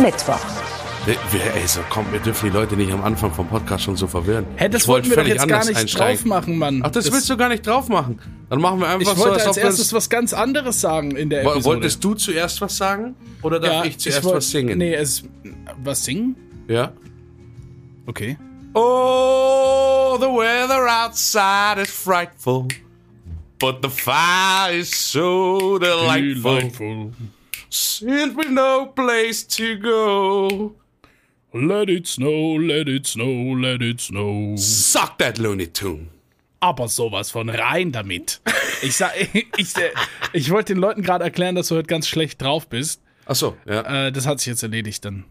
Mittwoch. Wer, ey, so kommt, wir dürfen die Leute nicht am Anfang vom Podcast schon so verwirren. Hä, das Ich wollten wollte wir doch völlig jetzt gar anders nicht einsteigen. drauf machen, Mann. Ach, das, willst du gar nicht drauf machen. Dann machen wir einfach Ich so, wollte als als erstes was ganz anderes sagen in der Episode. Wolltest du zuerst was sagen? Oder darf ja, ich zuerst wollt- was singen? Nee, es. Was singen? Ja? Okay. Oh, the weather outside is frightful, but the fire is so delightful. Since we no place to go, Let it snow, let it snow, let it snow. suck that Looney Tune. Aber sowas von rein damit. Ich sag, ich, ich, ich wollte den Leuten gerade erklären, dass du heute ganz schlecht drauf bist. Ach so, ja. Äh, das hat sich jetzt erledigt dann.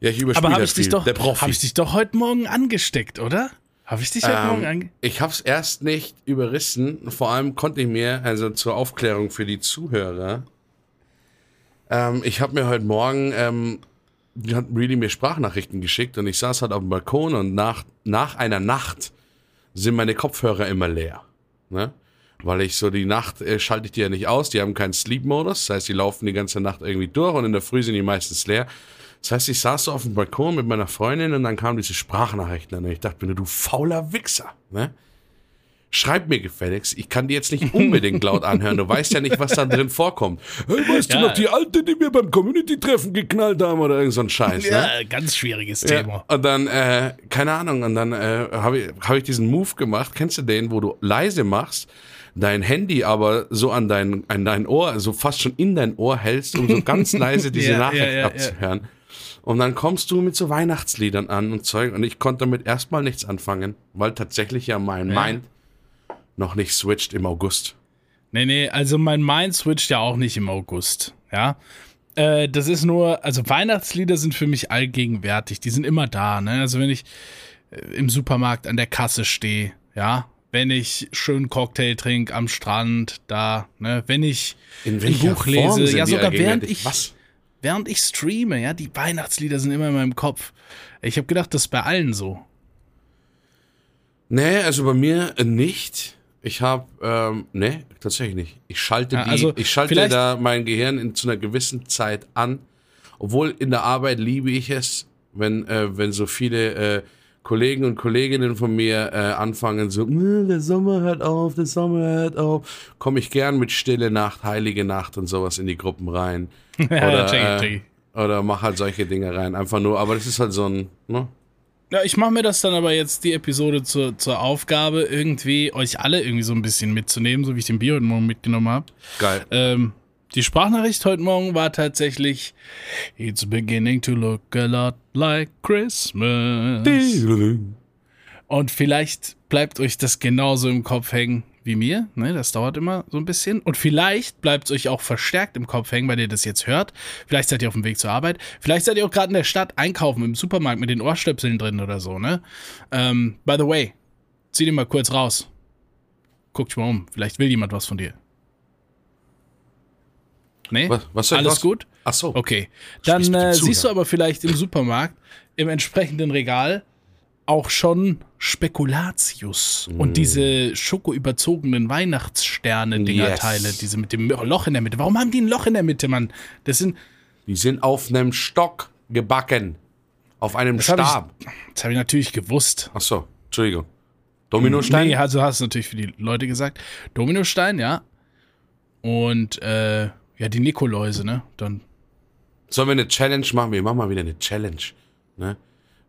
Ja, ich überspiele Aber habe das ich dich viel. doch, Der Profi. habe ich dich doch heute Morgen angesteckt, oder? Habe ich dich heute Morgen ähm, ange ich habe es erst nicht überrissen. Vor allem konnte ich mir, also zur Aufklärung für die Zuhörer, ähm, ich habe mir heute Morgen, ähm, die hat Really mir Sprachnachrichten geschickt und ich saß halt auf dem Balkon und nach, nach einer Nacht sind meine Kopfhörer immer leer. Ne? Weil ich so die Nacht äh, schalte ich die ja nicht aus, die haben keinen Sleep-Modus, das heißt, die laufen die ganze Nacht irgendwie durch und in der Früh sind die meistens leer. Das heißt, ich saß so auf dem Balkon mit meiner Freundin und dann kamen diese Sprachnachrichten an und ich dachte mir, du fauler Wichser, ne? Schreib mir gefälligst, ich kann die jetzt nicht unbedingt laut anhören, du weißt ja nicht, was da drin vorkommt. Hey, weißt Ja. du noch, die Alte, die wir beim Community-Treffen geknallt haben oder irgend so ein Scheiß, ne? Ja, ganz schwieriges Thema. Ja, und dann, äh, keine Ahnung, und dann äh, habe ich, hab ich diesen Move gemacht. Kennst du den, wo du leise machst, dein Handy aber so an dein, an dein Ohr, so fast schon in dein Ohr hältst, um so ganz leise diese Ja, Nachricht abzuhören. Und dann kommst du mit so Weihnachtsliedern an und Zeug. Und ich konnte damit erstmal nichts anfangen, weil tatsächlich ja mein. Mind noch nicht switcht im August. Nee, nee, also mein Mind switcht ja auch nicht im August, ja. Äh, das ist nur, also Weihnachtslieder sind für mich allgegenwärtig, die sind immer da, ne? Also wenn ich äh, im Supermarkt an der Kasse stehe, ja, wenn ich schön Cocktail trinke am Strand, da, ne, wenn ich In ein Buch Form lese, ja sogar während ich, Was? während ich streame, ja, die Weihnachtslieder sind immer in meinem Kopf. Ich habe gedacht, das ist bei allen so. Nee, also bei mir nicht. Ich habe, ähm, nee, tatsächlich nicht. Ich schalte Ja, die, also ich schalte da mein Gehirn in, zu einer gewissen Zeit an. Obwohl in der Arbeit liebe ich es, wenn, äh, wenn so viele äh, Kollegen und Kolleginnen von mir äh, anfangen so, "Mm, der Sommer hört auf, der Sommer hört auf, komme ich gern mit Stille Nacht, Heilige Nacht und sowas in die Gruppen rein. Oder, äh, oder mach halt solche Dinge rein. Einfach nur, aber das ist halt so ein, ne? Ja, ich mache mir das dann aber jetzt die Episode zur, zur Aufgabe, irgendwie euch alle irgendwie so ein bisschen mitzunehmen, so wie ich den Bier heute Morgen mitgenommen habe. Geil. Ähm, die Sprachnachricht heute Morgen war tatsächlich It's beginning to look a lot like Christmas. Und vielleicht bleibt euch das genauso im Kopf hängen wie mir. Ne, das dauert immer so ein bisschen. Und vielleicht bleibt es euch auch verstärkt im Kopf hängen, weil ihr das jetzt hört. Vielleicht seid ihr auf dem Weg zur Arbeit. Vielleicht seid ihr auch gerade in der Stadt einkaufen, im Supermarkt mit den Ohrstöpseln drin oder so. Ne? Ähm, by the way, zieh den mal kurz raus. Guck dich mal um. Vielleicht will jemand was von dir. Nee? Was, was Alles was? gut? Ach so. Okay. Dann äh, siehst du aber vielleicht im Supermarkt, im entsprechenden Regal, auch schon Spekulatius Mm. und diese schokoüberzogenen Weihnachtssterne-Dingerteile, Yes. diese mit dem Loch in der Mitte. Warum haben die ein Loch in der Mitte, Mann? Das sind, Die sind auf einem Stock gebacken. Auf einem das habe Stab. ich, das hab ich natürlich gewusst. Ach so, Entschuldigung. Dominostein? Nee, also hast du natürlich für die Leute gesagt. Dominostein, ja. Und äh, ja, die Nikoläuse, ne? Dann Sollen wir eine Challenge machen? Wir machen mal wieder eine Challenge. Ne?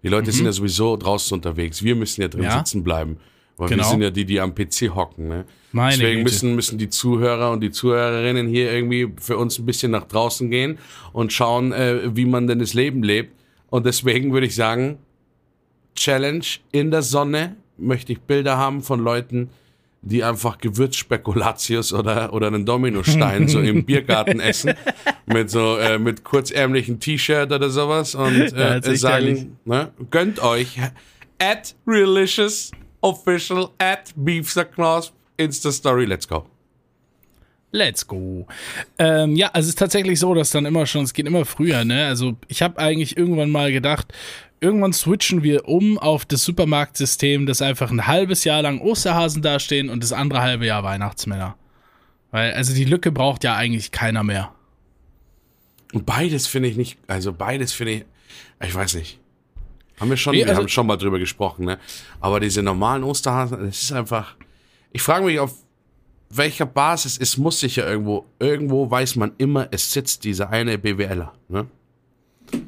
Die Leute sind ja sowieso draußen unterwegs. Wir müssen ja drin Mhm. Ja. sitzen bleiben. Weil Genau. wir sind ja die, die am PC hocken. Ne? Meine Deswegen Güte. müssen, müssen die Zuhörer und die Zuhörerinnen hier irgendwie für uns ein bisschen nach draußen gehen und schauen, äh, wie man denn das Leben lebt. Und deswegen würde ich sagen, Challenge in der Sonne möchte ich Bilder haben von Leuten, die einfach Gewürzspekulatius oder, oder einen Dominostein so im Biergarten essen. Mit so, äh, mit kurzärmlichen T-Shirt oder sowas und Ja, äh, herrlich. sagen, ne, gönnt euch at Relicious Official at Beefsterknosp Insta Story, let's go. Let's go. Ähm, ja, also es ist tatsächlich so, dass dann immer schon, es geht immer früher, ne? Also ich habe eigentlich irgendwann mal gedacht, irgendwann switchen wir um auf das Supermarktsystem, dass einfach ein halbes Jahr lang Osterhasen dastehen und das andere halbe Jahr Weihnachtsmänner. Weil, also die Lücke braucht ja eigentlich keiner mehr. Und beides finde ich nicht, also beides finde ich, ich weiß nicht. Haben wir schon, wir also- haben schon mal drüber gesprochen, ne? Aber diese normalen Osterhasen, das ist einfach, ich frage mich, auf welcher Basis es muss sich ja irgendwo, irgendwo weiß man immer, es sitzt dieser eine BWLer, ne?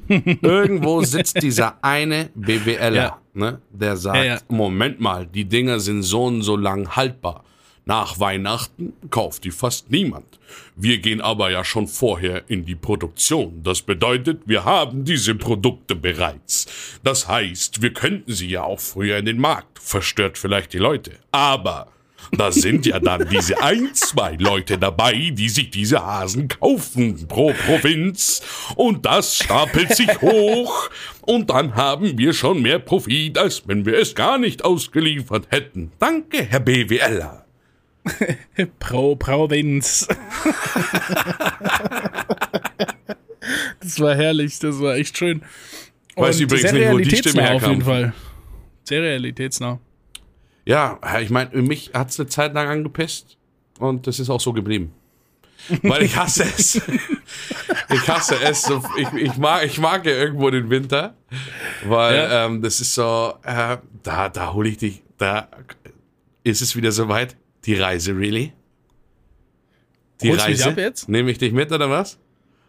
Irgendwo sitzt dieser eine BWLer, Ja. ne? Der sagt, Ja, ja. Moment mal, die Dinger sind so und so lang haltbar. Nach Weihnachten kauft die fast niemand. Wir gehen aber ja schon vorher in die Produktion. Das bedeutet, wir haben diese Produkte bereits. Das heißt, wir könnten sie ja auch früher in den Markt. Verstört vielleicht die Leute. Aber da sind ja dann diese ein, zwei Leute dabei, die sich diese Hasen kaufen pro Provinz. Und das stapelt sich hoch. Und dann haben wir schon mehr Profit, als wenn wir es gar nicht ausgeliefert hätten. Danke, Herr BWLer. Pro Provinz. das war herrlich, das war echt schön. Weiß Und übrigens sehr nicht, wo die Stimme realitätsnah auf herkam. jeden Fall. Sehr realitätsnah. Ja, ich meine, mich hat es eine Zeit lang angepisst. Und das ist auch so geblieben. Weil ich hasse es. ich hasse es. Ich, ich, mag, ich mag ja irgendwo den Winter. Weil Ja. ähm, das ist so, äh, da, da hole ich dich, da ist es wieder soweit. Die Reise, really? Die Holst du mich Reise? ab jetzt? Nehme ich dich mit oder was?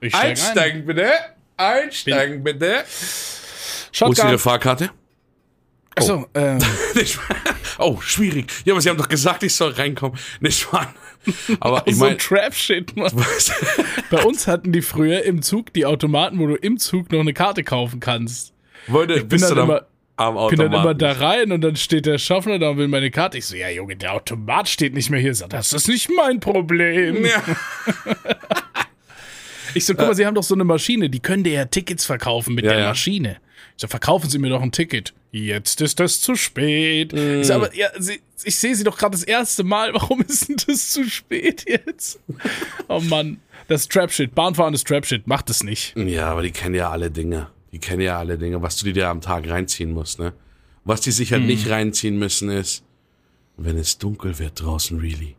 Ich steig ein. Einsteigen bitte. Einsteigen bitte. Wo ist. Ihre Fahrkarte? Achso, ähm, Nicht wahr? Oh, schwierig. Ja, aber Sie haben doch gesagt, ich soll reinkommen. Nicht wahr? Aber ich so meine, ein Trap-Shit, Mann. Bei uns hatten die früher im Zug die Automaten, wo du im Zug noch eine Karte kaufen kannst. wollte, dann du dann immer- am Bin dann immer da rein und dann steht der Schaffner da und will meine Karte. Ich so, ja Junge, der Automat steht nicht mehr hier. Sag, das ist nicht mein Problem. Ja. Ich so, guck mal, Sie haben doch so eine Maschine, die können dir ja Tickets verkaufen mit Ja, der ja. Maschine. Ich so, verkaufen Sie mir doch ein Ticket. Jetzt ist das zu spät. Ich so, aber ja, Sie, ich sehe Sie doch gerade das erste Mal. Warum ist denn das zu spät jetzt? Oh Mann, das ist Trap-Shit. Bahnfahren ist Trap-Shit. Macht es nicht. ja, aber die kennen ja alle Dinge. Die kennen ja alle Dinge, was du dir am Tag reinziehen musst, ne? Was die sich halt nicht reinziehen müssen ist, wenn es dunkel wird draußen, really.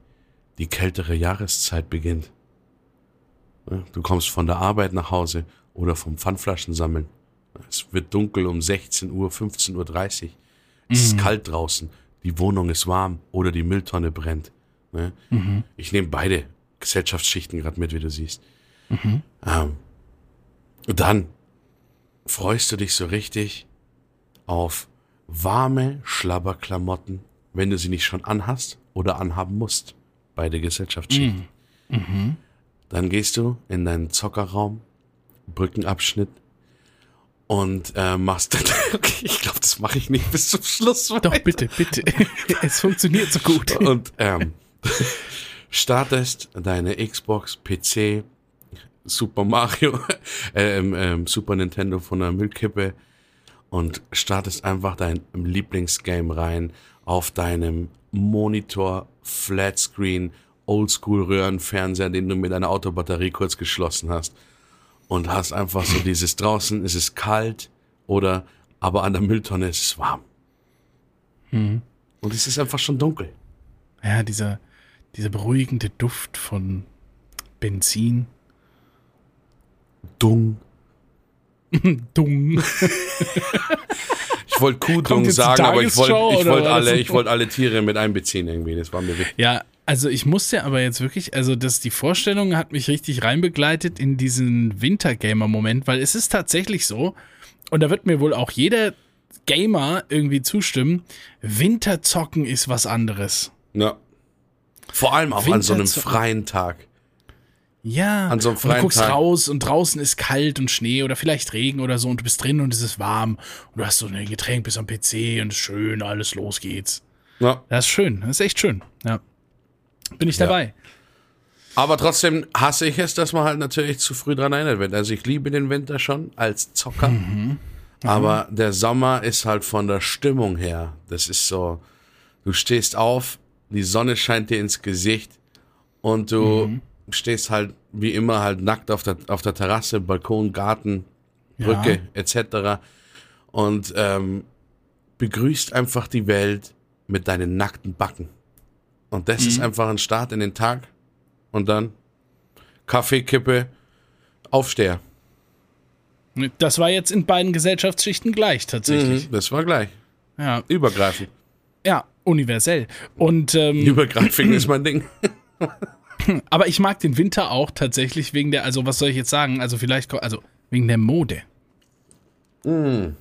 Die kältere Jahreszeit beginnt. Du kommst von der Arbeit nach Hause oder vom Pfandflaschen sammeln. Es wird dunkel um 16 Uhr, 15.30 Uhr. Es ist kalt draußen. Die Wohnung ist warm oder die Mülltonne brennt. Ne? Ich nehme beide Gesellschaftsschichten gerade mit, wie du siehst. Ähm, und dann freust du dich so richtig auf warme Schlabberklamotten, wenn du sie nicht schon anhast oder anhaben musst. Beide Gesellschaftsschichten. Dann gehst du in deinen Zockerraum, Brückenabschnitt und äh, machst. okay, ich glaube, das mache ich nicht bis zum Schluss. Doch, bitte, bitte. es funktioniert so gut. Und ähm, startest deine Xbox, PC, Super Mario, ähm, ähm, Super Nintendo von der Müllkippe und startest einfach dein Lieblingsgame rein auf deinem Monitor, Flatscreen, Oldschool-Röhrenfernseher, den du mit deiner Autobatterie kurz geschlossen hast und hast einfach so dieses draußen ist es kalt oder aber an der Mülltonne ist es warm. Und es ist einfach schon dunkel. Ja, dieser, dieser beruhigende Duft von Benzin. Dung. Dung. Ich wollte Kuhdung sagen, aber ich wollte was? alle, ich wollte alle Tiere mit einbeziehen irgendwie. Das war mir wichtig. Ja, also ich musste aber jetzt wirklich, also das, die Vorstellung hat mich richtig reinbegleitet in diesen Wintergamer-Moment, weil es ist tatsächlich so, und da wird mir wohl auch jeder Gamer irgendwie zustimmen, Winterzocken ist was anderes. Ja. Vor allem auch an so einem freien Tag. Ja, An so einem und du freien guckst Tag. raus und draußen ist kalt und Schnee oder vielleicht Regen oder so und du bist drin und es ist warm und du hast so ein Getränk bis am PC und es ist schön, alles los geht's. Ja. Das ist schön, das ist echt schön, ja. Bin ich Ja. dabei. Aber trotzdem hasse ich es, dass man halt natürlich zu früh dran erinnert wird. Also ich liebe den Winter schon als Zocker. Mhm. Aber der Sommer ist halt von der Stimmung her. Das ist so, du stehst auf, die Sonne scheint dir ins Gesicht und du Mhm. stehst halt wie immer halt nackt auf der, auf der Terrasse, Balkon, Garten, Brücke etc. Und ähm, begrüßt einfach die Welt mit deinen nackten Backen. Und das ist einfach ein Start in den Tag. Und dann Kaffeekippe, Aufsteher. Das war jetzt in beiden Gesellschaftsschichten gleich tatsächlich. Mhm, das war gleich. Ja. Übergreifend. ja, universell. Und ähm, Übergreifend ist mein Ding. aber ich mag den Winter auch tatsächlich wegen der, also was soll ich jetzt sagen? Also vielleicht, also wegen der Mode. Mm.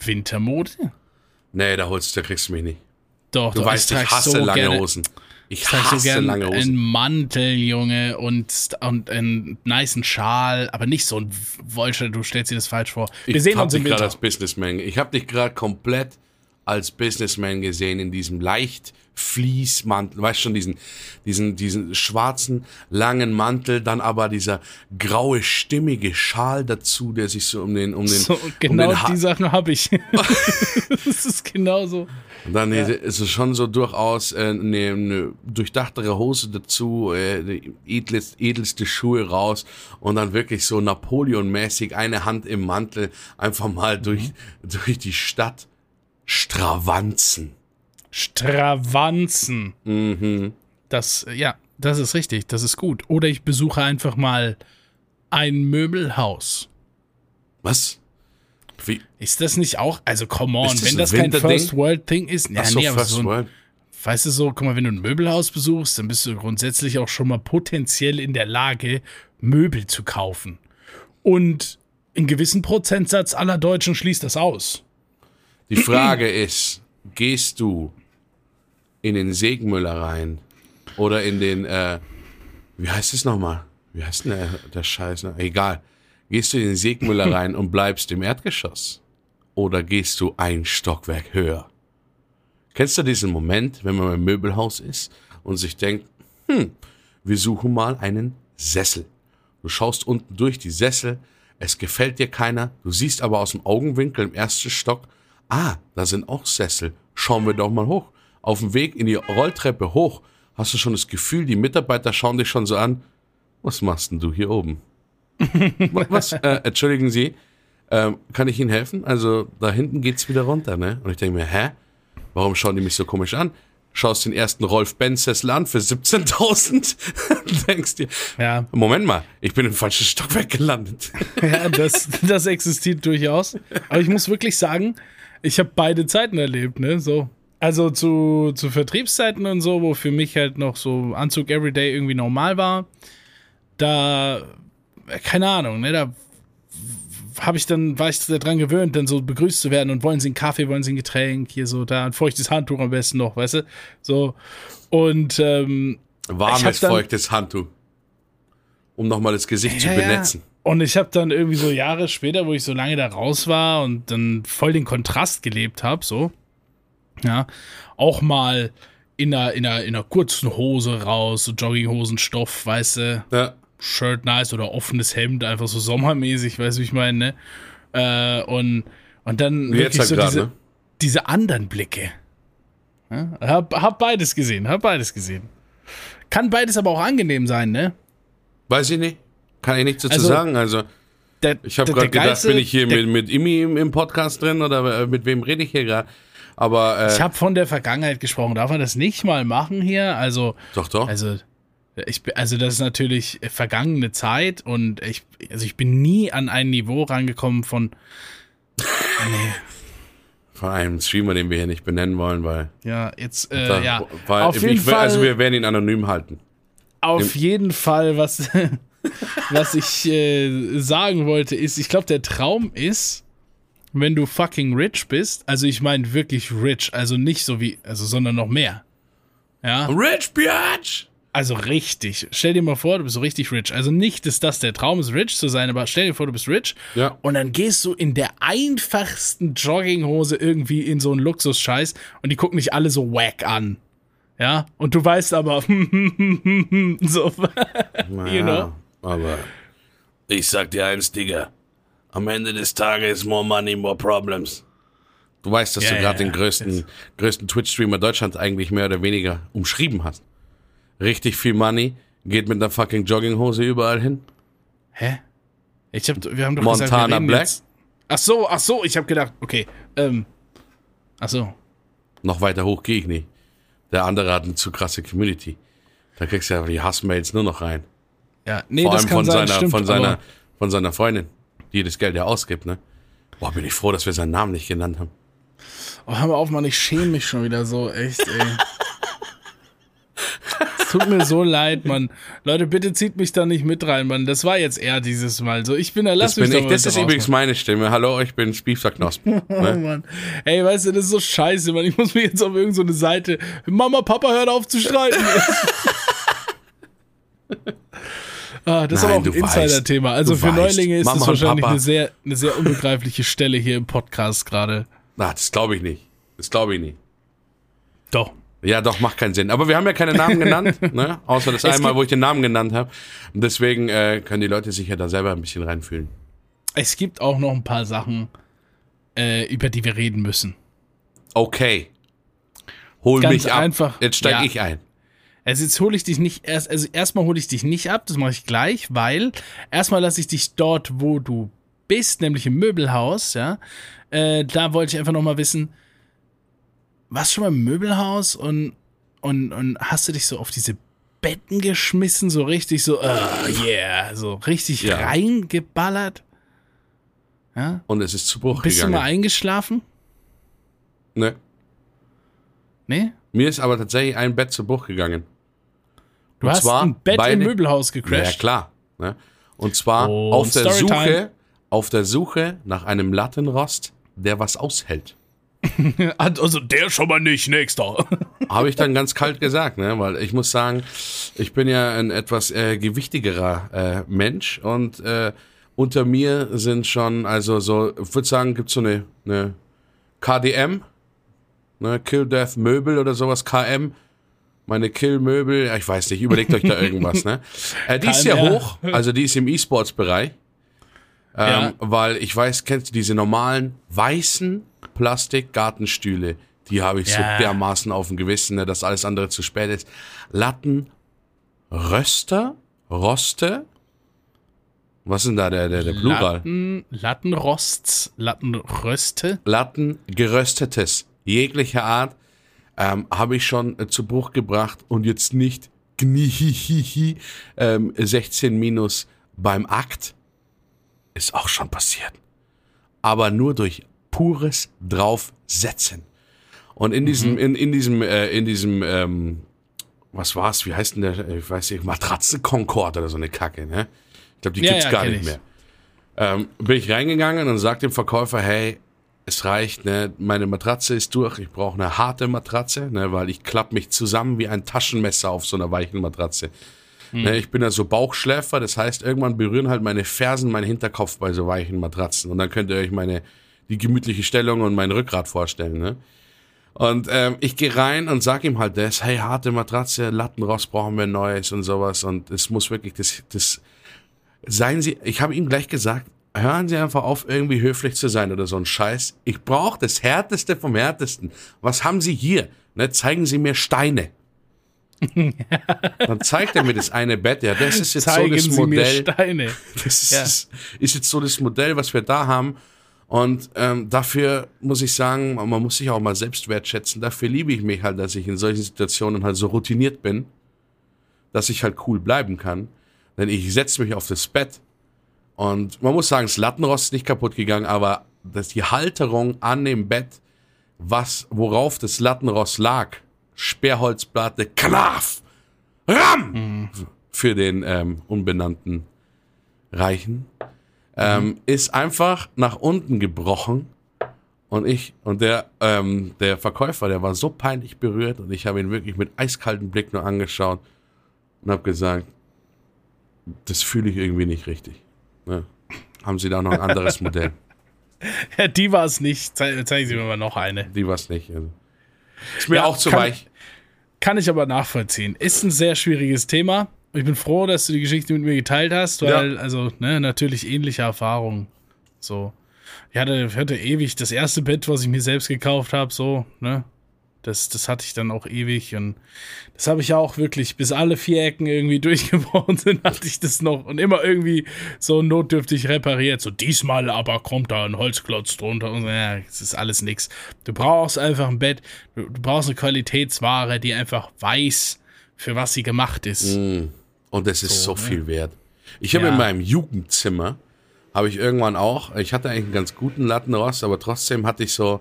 Wintermode? Nee, da holst du, da kriegst du mich nicht. Doch, Du doch, weißt, ich trag hasse so lange gerne, Hosen. Ich Ich hasse so gern lange einen Hosen. Mantel, Junge, und, und einen niceen Schal, aber nicht so ein Wollschal, du stellst dir das falsch vor. Wir ich sehen hab uns im dich gerade Winter. als Businessman. Ich habe dich gerade komplett als Businessman gesehen in diesem leicht Fließmantel, weißt schon, diesen, diesen, diesen schwarzen, langen Mantel, dann aber dieser graue, stimmige Schal dazu, der sich so um den, um den, So, um genau den Ha- die Sachen habe ich. das ist genau so. Und dann ist es schon so durchaus äh, eine, eine durchdachtere Hose dazu, äh, die edles, edelste Schuhe raus und dann wirklich so Napoleon-mäßig eine Hand im Mantel einfach mal durch, durch die Stadt stravanzen. Stravanzen. Mhm. Das, ja, das ist richtig, das ist gut. Oder ich besuche einfach mal ein Möbelhaus. Was? Wie? Ist das nicht auch, also come on, das wenn das kein? First World Thing ist, ja, so, nee, aber First so ein, World. weißt du so, guck mal, wenn du ein Möbelhaus besuchst, dann bist du grundsätzlich auch schon mal potenziell in der Lage, Möbel zu kaufen. Und einen gewissen Prozentsatz aller Deutschen schließt das aus. Die Frage ist, gehst du in den Segmüller rein oder in den, äh, wie heißt es nochmal? Wie heißt denn der, der Scheiß? noch? Egal. Gehst du in den Segmüller rein und bleibst im Erdgeschoss? Oder gehst du ein Stockwerk höher? Kennst du diesen Moment, wenn man im Möbelhaus ist und sich denkt, hm, wir suchen mal einen Sessel. Du schaust unten durch die Sessel, es gefällt dir keiner, du siehst aber aus dem Augenwinkel im ersten Stock, ah, da sind auch Sessel, schauen wir doch mal hoch. Auf dem Weg in die Rolltreppe hoch hast du schon das Gefühl, die Mitarbeiter schauen dich schon so an, was machst denn du hier oben? Wa- was? Äh, entschuldigen Sie, ähm, kann ich Ihnen helfen? Also da hinten geht's wieder runter, ne? Und ich denke mir, hä? Warum schauen die mich so komisch an? Schaust den ersten Rolf Benz Sessel an für 17.000. Denkst dir, Ja, Moment mal, ich bin im falschen Stockwerk gelandet. ja das, das existiert durchaus. Aber ich muss wirklich sagen, ich habe beide Zeiten erlebt, ne? So. Also zu, zu Vertriebszeiten und so, wo für mich halt noch so Anzug Everyday irgendwie normal war, da, äh, keine Ahnung, ne, da habe ich dann, war ich daran gewöhnt, dann so begrüßt zu werden und wollen sie einen Kaffee, wollen sie ein Getränk, hier so, da ein feuchtes Handtuch am besten noch, weißt du? So. Und ähm, Warmes, feuchtes Handtuch. Um nochmal das Gesicht zu Ja, ja. Und ich habe dann irgendwie so Jahre später, wo ich so lange da raus war und dann voll den Kontrast gelebt habe, so, ja, auch mal in einer, in, einer, in einer kurzen Hose raus, so Jogginghosenstoff, weißt du, Ja. Shirt nice oder offenes Hemd, einfach so sommermäßig, weißt du, wie ich meine, ne? Äh, und, und dann Wie wirklich halt so gerade, diese, ne? diese anderen Blicke. Ja? Hab, hab beides gesehen, hab beides gesehen. Kann beides aber auch angenehm sein, ne? Weiß ich nicht. Kann ich nichts dazu Also, sagen. Also, Der, ich habe gerade gedacht, bin ich hier der, mit, mit Imi im, im Podcast drin oder äh, mit wem rede ich hier gerade? Aber, äh, Ich habe von der Vergangenheit gesprochen. Darf man das nicht mal machen hier? Also, doch, doch. also, ich, also das ist natürlich vergangene Zeit und ich, also ich bin nie an ein Niveau rangekommen von, nee, Von einem Streamer, den wir hier nicht benennen wollen, weil, ja, jetzt, äh, da- ja, weil auf jeden will- Fall, also wir werden ihn anonym halten. auf jeden Fall, was, was ich äh, sagen wollte, ist, ich glaube, der Traum ist, wenn du fucking rich bist, also ich meine wirklich rich, also nicht so wie, also, sondern noch mehr. Ja. Rich Biatch! Also richtig. Stell dir mal vor, du bist so richtig rich. Also nicht, dass das der Traum ist, rich zu sein, aber stell dir vor, du bist rich Ja. und dann gehst du in der einfachsten Jogginghose irgendwie in so einen Luxusscheiß und die gucken dich alle so wack an. Ja, und du weißt aber, so, you know. Aber ich sag dir eins, Digga. Am Ende des Tages more money, more problems. Du weißt, dass Ja, du gerade ja. den größten, größten Twitch-Streamer Deutschlands eigentlich mehr oder weniger umschrieben hast. Richtig viel Money, geht mit einer fucking Jogginghose überall hin. Hä? Ich hab, wir haben doch Montana gesagt, Black? Jetzt. Ach so, ach so, ich habe gedacht, okay, ähm, ach so. Noch weiter hoch gehe ich nicht. Der andere hat eine zu krasse Community. Da kriegst du ja die Hassmails nur noch rein. Ja, nee, Vor das allem kann von sein, seiner, stimmt, von seiner, von seiner Freundin. die das Geld ja ausgibt, ne? Boah, bin ich froh, dass wir seinen Namen nicht genannt haben. Oh, hör mal auf, Mann, ich schäme mich schon wieder so, echt, ey. Es tut mir so leid, Mann. Leute, bitte zieht mich da nicht mit rein, Mann. Das war jetzt er dieses Mal. So, ich bin da, lass Das, mich bin ich, das ist übrigens meine Stimme. Hallo, ich bin Spiefsacknospen. Oh Ne? Mann. Ey, weißt du, das ist so scheiße, Mann. Ich muss mir jetzt auf irgendeine so eine Seite. Mama, Papa, hört auf zu streiten. ah, das ist Nein, aber auch ein Insider-Thema. Also für weißt, Neulinge ist Mama das wahrscheinlich eine sehr, eine sehr unbegreifliche Stelle hier im Podcast gerade. Na, das glaube ich nicht. Das glaube ich nicht. Doch. Ja, doch, macht keinen Sinn. Aber wir haben ja keine Namen genannt, ne? Außer das Es einmal, wo ich den Namen genannt habe. Und deswegen äh, können die Leute sich ja da selber ein bisschen reinfühlen. Es gibt auch noch ein paar Sachen, äh, über die wir reden müssen. Okay. Hol Ganz mich ab. einfach, Jetzt steige ja. ich ein. Also jetzt hole ich dich nicht erst, also erstmal hole ich dich nicht ab, das mache ich gleich, weil erstmal lasse ich dich dort, wo du bist, nämlich im Möbelhaus, ja. Äh, da wollte ich einfach noch mal wissen, warst du schon mal im Möbelhaus und, und, und hast du dich so auf diese Betten geschmissen, so richtig so, uh, yeah, so richtig Ja. reingeballert? Ja? Und es ist zu Bruch Bist du gegangen. mal eingeschlafen? ne? Nee? Mir ist aber tatsächlich ein Bett zu Bruch gegangen. Du Und hast zwar ein Bett beide- im Möbelhaus Ja, gecrashed. klar. Ne? Und zwar Und auf der Storytime. Suche, auf der Suche nach einem Lattenrost, der was aushält. Also der schon mal nicht, nächster. Habe ich dann ganz kalt gesagt, ne? weil ich muss sagen, ich bin ja ein etwas äh, gewichtigerer äh, Mensch und äh, unter mir sind schon, also so, ich würde sagen, gibt es so eine, eine KDM, ne? Kill Death Möbel oder sowas, KM. Meine Kill-Möbel, ja, ich weiß nicht, überlegt euch da irgendwas, ne? Äh, die ist sehr KMR. hoch, also die ist im E-Sports-Bereich. Ähm, Ja. Weil ich weiß, kennst du diese normalen weißen Plastik-Gartenstühle? Die habe ich Ja. so dermaßen auf dem Gewissen, ne, dass alles andere zu spät ist. Latten, Röster, Roste. Was ist denn da der, der, der Plural? Latten, Lattenrosts, Lattenröste. Latten, geröstetes, jeglicher Art, ähm, habe ich schon äh, zu Bruch gebracht und jetzt nicht gnihihihi, ähm, 16 minus beim Akt. Ist auch schon passiert. Aber nur durch pures Draufsetzen. Und in diesem, in, in diesem, äh, in diesem, ähm, was war's, wie heißt denn der, ich weiß nicht, Matratzenkonkord oder so eine Kacke, ne? Ich glaube, die Ja, gibt's ja, gar nicht ich. mehr. Ähm, bin ich reingegangen und sagt dem Verkäufer, hey, es reicht, ne, meine Matratze ist durch, ich brauche eine harte Matratze, ne, weil ich klapp mich zusammen wie ein Taschenmesser auf so einer weichen Matratze. Ne, ich bin ja so Bauchschläfer, das heißt, irgendwann berühren halt meine Fersen meinen Hinterkopf bei so weichen Matratzen. Und dann könnt ihr euch meine, die gemütliche Stellung und mein Rückgrat vorstellen, ne? Und ähm, ich gehe rein und sag ihm halt das, hey, harte Matratze, Lattenrost brauchen wir Neues und sowas. Und es muss wirklich das, das seien Sie, ich habe ihm gleich gesagt, hören Sie einfach auf, irgendwie höflich zu sein oder so ein Scheiß. Ich brauche das Härteste vom Härtesten. Was haben Sie hier? Ne, zeigen Sie mir Steine. Dann zeigt er mir das eine Bett. Ja, das ist jetzt Zeigen so das Sie mir Modell. Steine. Das ist, Ja. ist jetzt so das Modell, was wir da haben. Und ähm, dafür muss ich sagen, man muss sich auch mal selbst wertschätzen. Dafür liebe ich mich halt, dass ich in solchen Situationen halt so routiniert bin, dass ich halt cool bleiben kann. Denn ich setze mich auf das Bett und man muss sagen, das Lattenrost ist nicht kaputt gegangen, aber dass die Halterung an dem Bett, was, worauf das Lattenrost lag, Sperrholzplatte, Knaf, Ram, für den ähm, unbenannten Reichen, ähm, ist einfach nach unten gebrochen. Und ich und der, ähm, der Verkäufer, der war so peinlich berührt und ich habe ihn wirklich mit eiskaltem Blick nur angeschaut und habe gesagt, das fühle ich irgendwie nicht richtig. Ne? Haben Sie da noch ein anderes Modell? Ja, die war es nicht. Ze zeigen Sie mir mal noch eine. Die war es nicht. Also. Ist mir Ja, auch zu kann- weich. Kann ich aber nachvollziehen. Ist ein sehr schwieriges Thema. Ich bin froh, dass du die Geschichte mit mir geteilt hast, weil, also, ne, natürlich ähnliche Erfahrungen. So. Ich hatte, ich hatte ewig das erste Bett, was ich mir selbst gekauft habe, so, ne? Das, das hatte ich dann auch ewig und das habe ich ja auch wirklich, bis alle vier Ecken irgendwie durchgebrochen sind, hatte ich das noch und immer irgendwie so notdürftig repariert. So diesmal aber kommt da ein Holzklotz drunter und so, ja, das ist alles nix. Du brauchst einfach ein Bett, du, du brauchst eine Qualitätsware, die einfach weiß, für was sie gemacht ist. Und das ist so, ne? viel wert. Ich habe Ja. in meinem Jugendzimmer habe ich irgendwann auch. Ich hatte eigentlich einen ganz guten Lattenrost, aber trotzdem hatte ich so,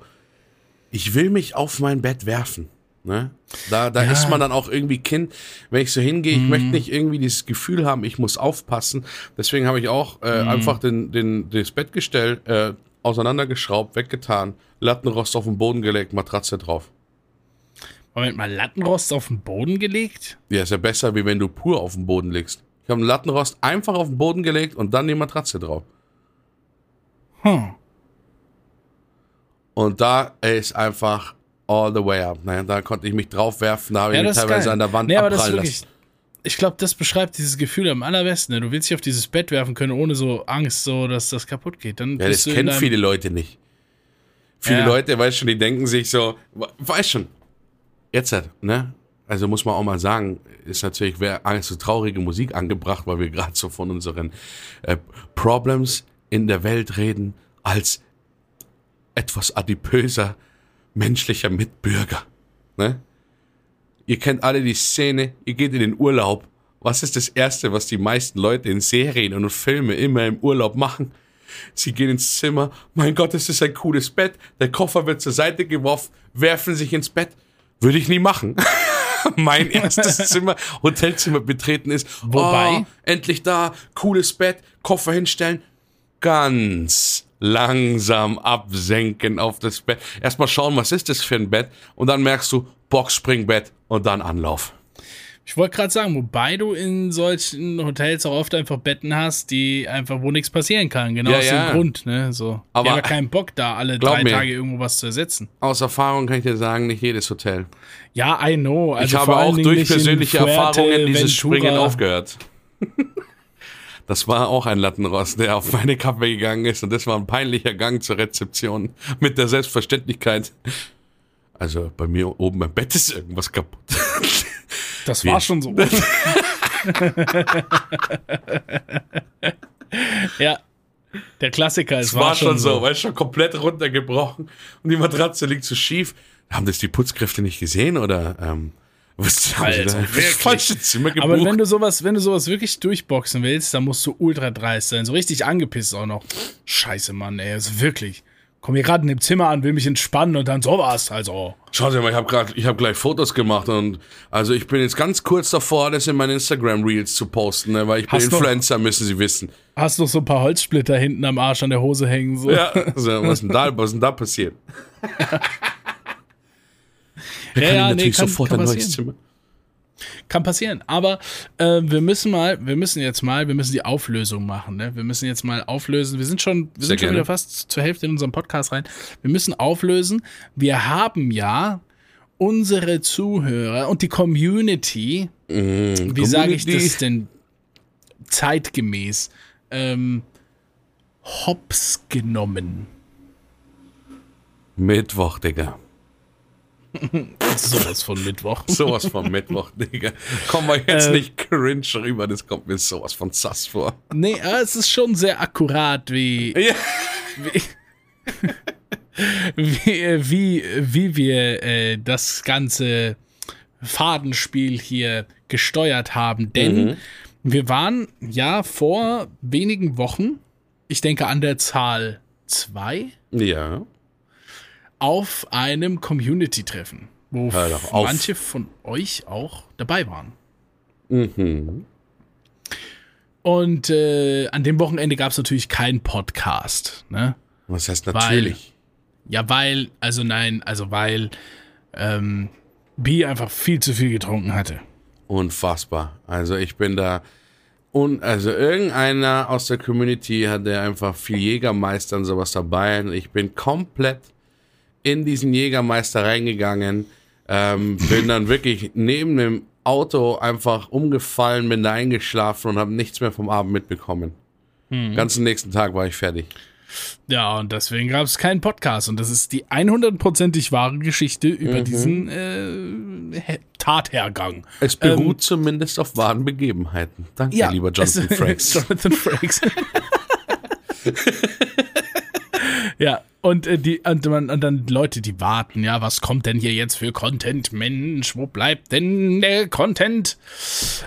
ich will mich auf mein Bett werfen. Ne? Da, da Ja. ist man dann auch irgendwie Kind, wenn ich so hingehe, ich Mhm. möchte nicht irgendwie dieses Gefühl haben, ich muss aufpassen. Deswegen habe ich auch äh, Mhm. einfach den, den, das Bettgestell äh, auseinandergeschraubt, weggetan, Lattenrost auf den Boden gelegt, Matratze drauf. Moment mal, Lattenrost auf den Boden gelegt? Ja, ist ja besser, wie wenn du pur auf den Boden legst. Ich habe einen Lattenrost einfach auf den Boden gelegt und dann die Matratze drauf. Hm. Und da ist einfach all the way up. Ne? Da konnte ich mich drauf werfen, da habe ich Ja, mich teilweise geil. an der Wand nee, aber das wirklich, lassen. ich glaube, das beschreibt dieses Gefühl am allerbesten. Ne? Du willst dich auf dieses Bett werfen können, ohne so Angst, so dass das kaputt geht. Dann Ja, das kennen viele Leute nicht. Viele Ja. Leute, weißt schon, die denken sich so, weißt schon, jetzt halt, ne? Also muss man auch mal sagen, ist natürlich wäre eigentlich so traurige Musik angebracht, weil wir gerade so von unseren äh, Problems in der Welt reden, als etwas adipöser menschlicher Mitbürger. Ne? Ihr kennt alle die Szene, ihr geht in den Urlaub. Was ist das Erste, was die meisten Leute in Serien und Filmen immer im Urlaub machen? Sie gehen ins Zimmer. Mein Gott, es ist ein cooles Bett. Der Koffer wird zur Seite geworfen, werfen sich ins Bett. Würde ich nie machen. mein erstes Zimmer, Hotelzimmer betreten ist. Wobei- Oh, endlich da, cooles Bett, Koffer hinstellen. Ganz langsam absenken auf das Bett. Erstmal schauen, was ist das für ein Bett. Und dann merkst du, Boxspringbett und dann Anlauf. Ich wollte gerade sagen, wobei du in solchen Hotels auch oft einfach Betten hast, die einfach, wo nichts passieren kann. Genau Ja, aus ja. dem Grund, ne? So. Aber- ja keinen Bock, da alle drei mir. Tage irgendwo was zu ersetzen. Aus Erfahrung kann ich dir sagen, nicht jedes Hotel. Ja, I know. Also ich habe auch durch persönliche Erfahrungen dieses. Springen aufgehört. Das war auch ein Lattenrost, der auf meine Kappe gegangen ist und das war ein peinlicher Gang zur Rezeption mit der Selbstverständlichkeit. Also bei mir oben im Bett ist irgendwas kaputt. Das war schon so. ja. Der Klassiker, es Es war, schon so, weißt du, schon komplett runtergebrochen und die Matratze liegt so schief. Haben das die Putzkräfte nicht gesehen oder ähm, was Alter, wirklich? falsche Zimmer gebucht? Aber wenn du sowas, wenn du sowas wirklich durchboxen willst, dann musst du ultra dreist sein. So richtig angepisst auch noch. Scheiße, Mann, ey, also wirklich. Komm hier gerade in dem Zimmer an, will mich entspannen und dann sowas. Also. Schauen Sie mal, ich habe gerade, ich habe gleich Fotos gemacht und also ich bin jetzt ganz kurz davor, das in meine Instagram Reels zu posten, ne, weil ich bin Hast du- Influencer, müssen Sie wissen. Hast noch so ein paar Holzsplitter hinten am Arsch an der Hose hängen. So. Ja, also, was ist denn da, was ist denn da passiert? Wir Ja, können ja, natürlich nee, kann- sofort kann ein neues. Zimmer. Kann passieren. Aber äh, wir müssen mal, wir müssen jetzt mal, wir müssen die Auflösung machen. Ne? Wir müssen jetzt mal auflösen. Wir sind schon, wir Sehr sind schon gerne. wieder fast zur Hälfte in unserem Podcast rein. Wir müssen auflösen. Wir haben ja unsere Zuhörer und die Community, wie sage ich Mm, das denn zeitgemäß, ähm, hops genommen. Mittwoch, Digga. Sowas von Mittwoch. Sowas von Mittwoch, Digga. Komm mal Äh. jetzt nicht cringe rüber, das kommt mir sowas von sass vor. Nee, aber es ist schon sehr akkurat, wie, Ja. wie, äh, wie, wie wir äh, das ganze Fadenspiel hier gesteuert haben. Denn wir waren ja vor wenigen Wochen, ich denke an der Zahl zwei, Ja. Auf einem Community-Treffen, wo manche von euch auch dabei waren. Mhm. Und äh, an dem Wochenende gab es natürlich keinen Podcast. Ne? Was heißt natürlich? Ja, weil, also nein, also weil ähm, B einfach viel zu viel getrunken hatte. Unfassbar. Also ich bin da. Und also irgendeiner aus der Community hatte einfach viel Jägermeister und sowas dabei. Und ich bin komplett in diesen Jägermeister reingegangen. Ähm, bin dann wirklich neben dem Auto einfach umgefallen, bin da eingeschlafen und habe nichts mehr vom Abend mitbekommen. Ganzen nächsten Tag war ich fertig. Ja, und deswegen gab es keinen Podcast. Und das ist die 100%ig wahre Geschichte über diesen äh, He- Tathergang. Es beruht zumindest auf wahren Begebenheiten. Danke, lieber Jonathan es- Frakes. Jonathan Frakes. ja, und, äh, die, und, man, und dann Leute, die warten, ja, was kommt denn hier jetzt für Content? Mensch, wo bleibt denn der Content?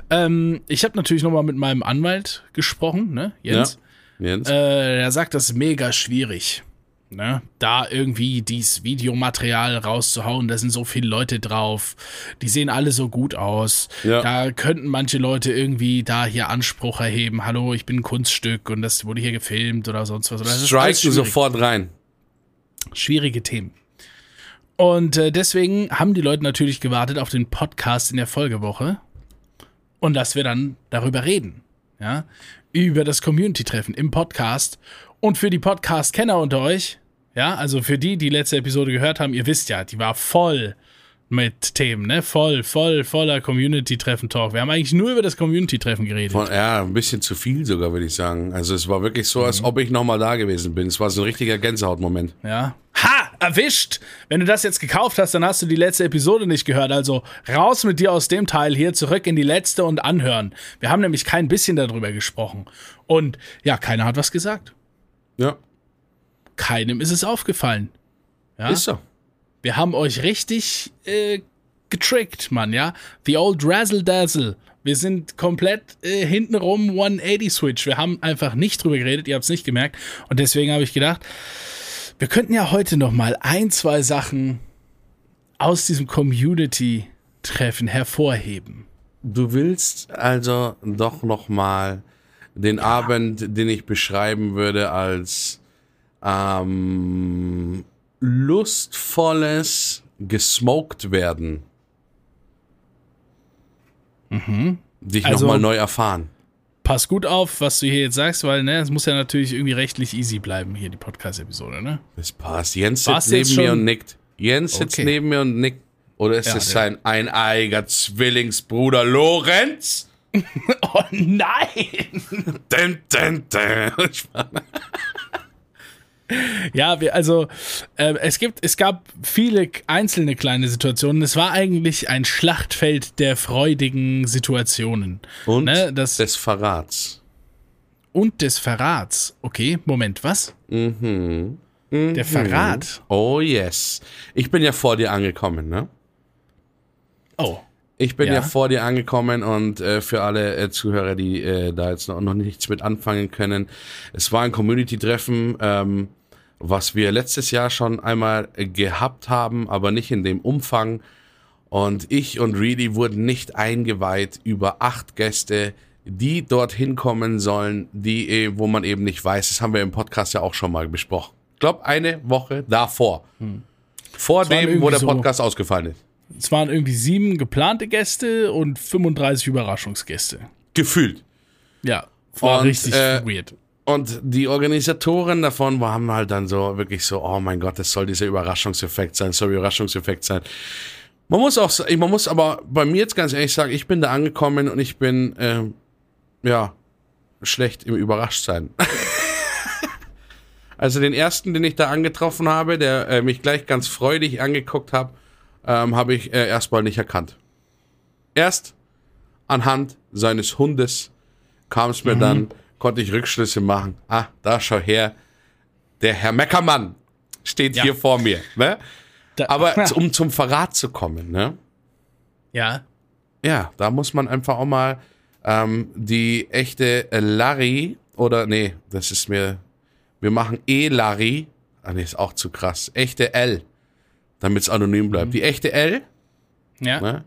Ähm, ich habe natürlich nochmal mit meinem Anwalt gesprochen, ne, Jens. Jens? Äh, er sagt, das ist mega schwierig. Ne? Da irgendwie dieses Videomaterial rauszuhauen, da sind so viele Leute drauf, die sehen alle so gut aus. Ja. Da könnten manche Leute irgendwie da hier Anspruch erheben, hallo, ich bin ein Kunststück und das wurde hier gefilmt oder sonst was. Das Striken schwierig. sofort rein. schwierige Themen. Und äh, deswegen haben die Leute natürlich gewartet auf den Podcast in der Folgewoche und dass wir dann darüber reden, ja, über das Community-Treffen im Podcast. Und für die Podcast-Kenner unter euch, ja, also für die, die letzte Episode gehört haben, ihr wisst ja, die war voll mit Themen, ne? Voll, voll, voller Community-Treffen-Talk. Wir haben eigentlich nur über das Community-Treffen geredet. Von, ja, ein bisschen zu viel sogar, würde ich sagen. Also es war wirklich so, Mhm. als ob ich nochmal da gewesen bin. Es war so ein richtiger Gänsehautmoment. Ja. Ha! Erwischt! Wenn du das jetzt gekauft hast, dann hast du die letzte Episode nicht gehört. Also raus mit dir aus dem Teil hier, zurück in die letzte und anhören. Wir haben nämlich kein bisschen darüber gesprochen. Und ja, keiner hat was gesagt. Ja, Keinem ist es aufgefallen. Ja? ist so. Wir haben euch richtig äh, getrickt, Mann, ja? The old Razzle Dazzle. Wir sind komplett äh, hintenrum 180 Switch. Wir haben einfach nicht drüber geredet, ihr habt es nicht gemerkt. Und deswegen habe ich gedacht, wir könnten ja heute noch mal ein, zwei Sachen aus diesem Community-Treffen hervorheben. Du willst also doch nochmal den Abend, den ich beschreiben würde als ähm, lustvolles gesmoked werden. Dich Also- nochmal neu erfahren. Pass gut auf, was du hier jetzt sagst, weil ne, es muss ja natürlich irgendwie rechtlich easy bleiben, hier die Podcast-Episode, ne? Das passt. Jens War's sitzt neben mir und nickt. Jens sitzt Okay. neben mir und nickt. Oder ist Ja, es sein eineiger Zwillingsbruder Lorenz? Oh nein! Dun, dun, dun. Ja, wir, also äh, es gibt, es gab viele einzelne kleine Situationen. Es war eigentlich ein Schlachtfeld der freudigen Situationen. Und Ne, das- des Verrats. Und des Verrats. Okay, Moment, was? Mhm. Der Verrat. Oh yes. Ich bin ja vor dir angekommen, ne? Oh. Ich bin ja, Ja. vor dir angekommen und äh, für alle äh, Zuhörer, die äh, da jetzt noch, noch nichts mit anfangen können, es war ein Community-Treffen, ähm, was wir letztes Jahr schon einmal gehabt haben, aber nicht in dem Umfang. Und ich und Reedy wurden nicht eingeweiht über acht Gäste, die dorthin kommen sollen, die, äh, wo man eben nicht weiß. Das haben wir im Podcast ja auch schon mal besprochen. Ich glaube, eine Woche davor. Vor waren dem, wo der so- Podcast ausgefallen ist. Es waren irgendwie sieben geplante Gäste und 35 Überraschungsgäste. Gefühlt. Ja, war Und, richtig äh, weird. Und die Organisatoren davon haben halt dann so wirklich so, oh mein Gott, das soll dieser Überraschungseffekt sein, soll Überraschungseffekt sein. Man muss auch, man muss aber bei mir jetzt ganz ehrlich sagen, ich bin da angekommen und ich bin, ähm, ja, schlecht im Überraschtsein. also den ersten, den ich da angetroffen habe, der äh, mich gleich ganz freudig angeguckt hat, ähm, habe ich äh, erstmal nicht erkannt. Erst anhand seines Hundes kam es mir dann, konnte ich Rückschlüsse machen. Ah, da schau her, der Herr Meckermann steht Ja. hier vor mir. Ne? Da, Aber um zum Verrat zu kommen, ne? ja, Ja, da muss man einfach auch mal ähm, die echte Larry oder nee, das ist mir, wir machen eh Larry, ah nee, ist auch zu krass, echte L, damit es anonym bleibt. Die echte L, ja, ne?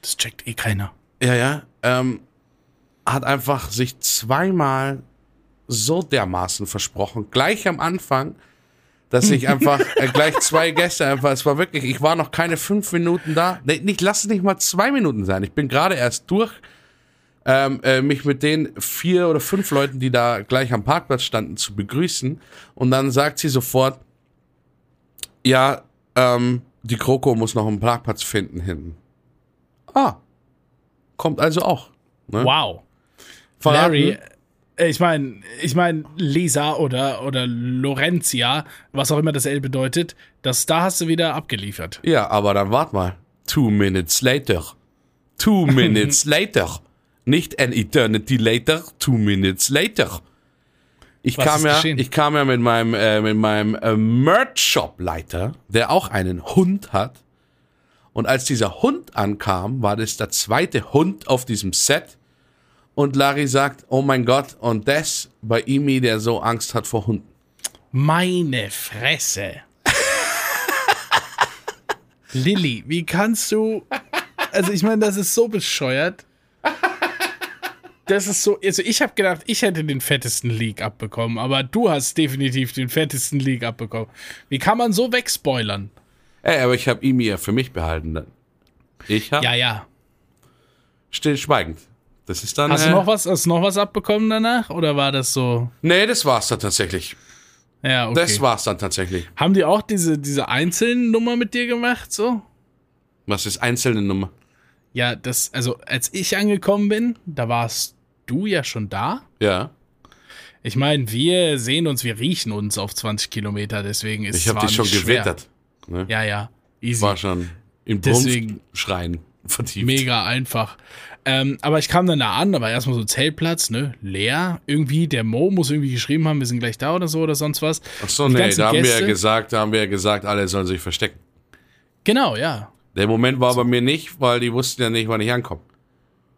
das checkt eh keiner. Ja, ja. Ähm, hat einfach sich zweimal so dermaßen versprochen, gleich am Anfang, dass ich einfach äh, gleich zwei Gäste einfach, es war wirklich, ich war noch keine fünf Minuten da. Nee, nicht, lass es nicht mal zwei Minuten sein. Ich bin gerade erst durch, ähm, äh, mich mit den vier oder fünf Leuten, die da gleich am Parkplatz standen, zu begrüßen. Und dann sagt sie sofort, ja, ähm, die Kroko muss noch einen Parkplatz finden hinten. Ah, kommt also auch. Ne? Wow. Verraten? Larry, äh, ich meine, ich meine, Lisa oder, oder Lorenzia, was auch immer das L bedeutet, das, da hast du wieder abgeliefert. Ja, aber dann wart mal. Two minutes later. Two minutes later. Nicht an eternity later, two minutes later. Ich Was kam ja, geschehen? ich kam ja mit meinem, äh, mit meinem äh, Merch-Shop-Leiter, der auch einen Hund hat. Und als dieser Hund ankam, war das der zweite Hund auf diesem Set. Und Larry sagt, oh mein Gott, und das bei Imi, der so Angst hat vor Hunden. Meine Fresse. Lilly, wie kannst du. Also, ich meine, das ist so bescheuert. Das ist so. Also, ich habe gedacht, ich hätte den fettesten Leak abbekommen, aber du hast definitiv den fettesten Leak abbekommen. Wie kann man so wegspoilern? Ey, aber ich habe Imi ja für mich behalten. Ich habe Ja, ja. stillschweigend. Das ist dann. Hast äh, du noch was, hast du noch was abbekommen danach? Oder war das so? Nee, das war's dann tatsächlich. Ja, okay. Das war's dann tatsächlich. Haben die auch diese, diese einzelnen Nummer mit dir gemacht, so? Was ist einzelne Nummer? Ja, das, also als ich angekommen bin, da warst du ja schon da. Ja. Ich meine, wir sehen uns, wir riechen uns auf 20 Kilometer, deswegen ist Ich es habe zwar dich schon schwer. gewittert. Ne? Ja, ja, easy. War schon im Deswegen- Schreien vertieft. Mega einfach. Ähm, aber ich kam dann da an, da war erstmal so Zeltplatz, ne, leer. Irgendwie, der Mo muss irgendwie geschrieben haben, wir sind gleich da oder so oder sonst was. Ach so, Die nee, da haben wir ja Gäste- gesagt, da haben wir ja gesagt, alle sollen sich verstecken. Genau, ja. Der Moment war bei mir nicht, weil die wussten ja nicht, wann ich ankomme.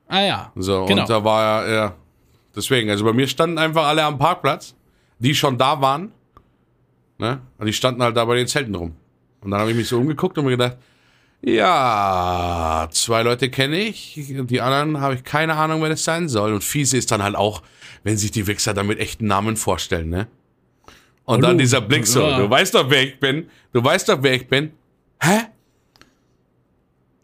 Ah ja. So, genau. und da war ja, ja, deswegen, also bei mir standen einfach alle am Parkplatz, die schon da waren, ne, und die standen halt da bei den Zelten rum. Und dann habe ich mich so umgeguckt und mir gedacht, ja, zwei Leute kenne ich, die anderen habe ich keine Ahnung, wer das sein soll. Und fiese ist dann halt auch, wenn sich die Wichser dann mit echten Namen vorstellen, ne? Und Hallo. dann dieser Blick so, Ja. du weißt doch, wer ich bin, du weißt doch, wer ich bin. Hä?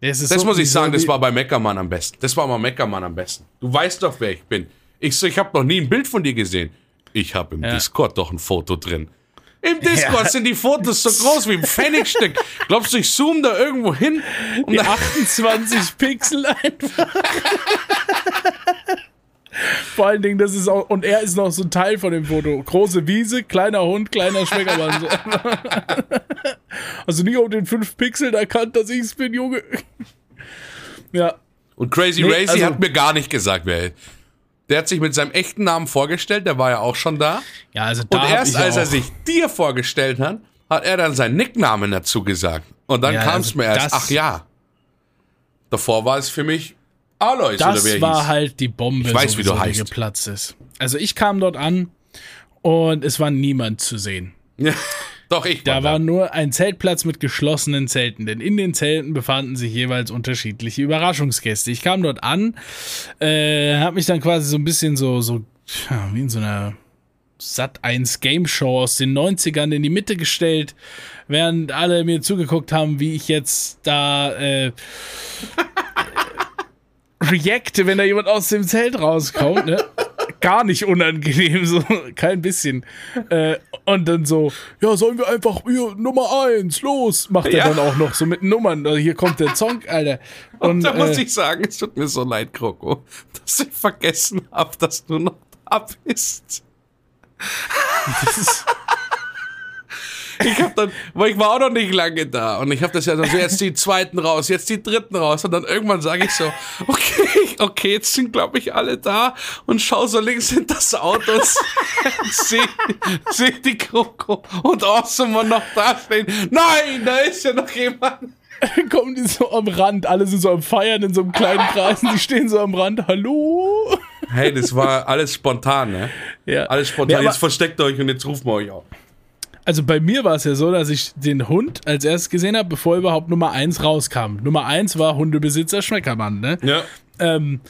Das, ist Das so- muss ich sagen, das war bei Meckermann am besten. Das war mal Meckermann am besten. Du weißt doch, wer ich bin. Ich so, ich habe noch nie ein Bild von dir gesehen. Ich habe im Ja. Discord doch ein Foto drin. Im Discord Ja. sind die Fotos so groß wie ein Pfennigstück. Glaubst du, ich zoome da irgendwo hin? Und Die dann, 28 Pixel einfach. Vor allen Dingen, das ist auch, und er ist noch so ein Teil von dem Foto. Große Wiese, kleiner Hund, kleiner Schmeckermann. Also nie auf den 5 Pixeln erkannt, dass ich es bin, Junge. Ja, und Crazy Nee, Racy also- hat mir gar nicht gesagt, wer er. Der hat sich mit seinem echten Namen vorgestellt, der war ja auch schon da. ja also da Und erst als er sich dir vorgestellt hat, hat er dann seinen Nicknamen dazu gesagt. Und dann Ja, kam es also mir erst, ach ja. Davor war es für mich Alois oder Das wer er war hieß. halt die Bombe, Ich weiß, wie du sowieso, die heißt. geplatzt ist. Also ich kam dort an und es war niemand zu sehen. Ja, doch, ich Da war nur ein Zeltplatz mit geschlossenen Zelten, denn in den Zelten befanden sich jeweils unterschiedliche Überraschungsgäste. Ich kam dort an, äh, habe mich dann quasi so ein bisschen so, so wie in so einer Sat 1 Game Show aus den 90ern in die Mitte gestellt, während alle mir zugeguckt haben, wie ich jetzt da äh, reacte, wenn da jemand aus dem Zelt rauskommt, ne? Gar nicht unangenehm, so kein bisschen. Äh, und dann so, ja, sollen wir einfach hier Nummer eins, los, macht er Ja. dann auch noch so mit Nummern. Also hier kommt der Song, Alter. Und da muss äh, ich sagen, es tut mir so leid, Kroko, dass ich vergessen habe, dass du noch da bist. das ist, Ich hab dann, weil ich war auch noch nicht lange da und ich habe das ja dann so jetzt die zweiten raus, jetzt die dritten raus und dann irgendwann sage ich so, okay, okay, jetzt sind glaube ich alle da und schau so links hinter das Auto und sehe seh die Kroko und Awesome noch da stehen. Nein, da ist ja noch jemand. kommen die so am Rand, alle sind so am Feiern in so einem kleinen Kreis und die stehen so am Rand, hallo? Hey, das war alles spontan, ne? Ja. Alles spontan. aber- jetzt versteckt euch und jetzt rufen wir euch auf. Also bei mir war es ja so, dass ich den Hund als erstes gesehen habe, bevor überhaupt Nummer eins rauskam. Nummer eins war Hundebesitzer Schmeckermann, ne? Ja. Ähm,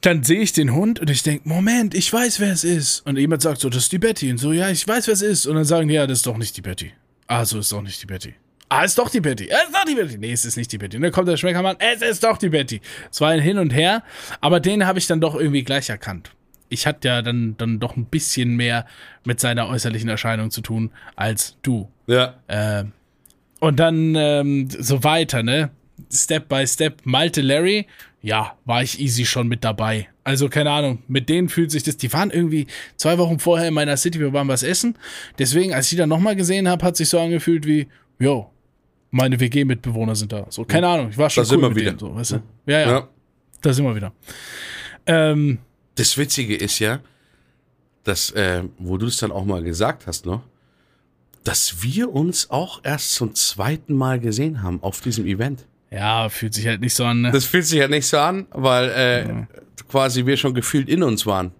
dann sehe ich den Hund und ich denke, Moment, ich weiß, wer es ist. Und jemand sagt so, das ist die Betty. Und so, ja, ich weiß, wer es ist. Und dann sagen die, ja, das ist doch nicht die Betty. Ah, so ist doch nicht die Betty. Ah, ist doch die Betty. Es ist doch die Betty. Nee, es ist nicht die Betty. Und dann kommt der Schmeckermann, es ist doch die Betty. Es war ein Hin und Her, aber den habe ich dann doch irgendwie gleich erkannt. Ich hatte ja dann, dann doch ein bisschen mehr mit seiner äußerlichen Erscheinung zu tun als du. Ja. Ähm, und dann ähm, so weiter, ne? Step by Step. Malte Larry, ja, war ich easy schon mit dabei. Also, keine Ahnung, mit denen fühlt sich das. Die waren irgendwie zwei Wochen vorher in meiner City, wir waren was essen. Deswegen, als ich die dann nochmal gesehen habe, hat sich so angefühlt wie, yo, meine WG-Mitbewohner sind da. So, keine Ahnung, ich war schon Da cool sind wir mit wieder. denen. So, weißt du? Ja, ja, ja. da sind wir wieder. Ähm, Das Witzige ist ja, dass, äh, wo du es dann auch mal gesagt hast, noch, dass wir uns auch erst zum zweiten Mal gesehen haben auf diesem Event. Ja, fühlt sich halt nicht so an. Ne? Das fühlt sich halt nicht so an, weil äh, ja. quasi wir schon gefühlt in uns waren.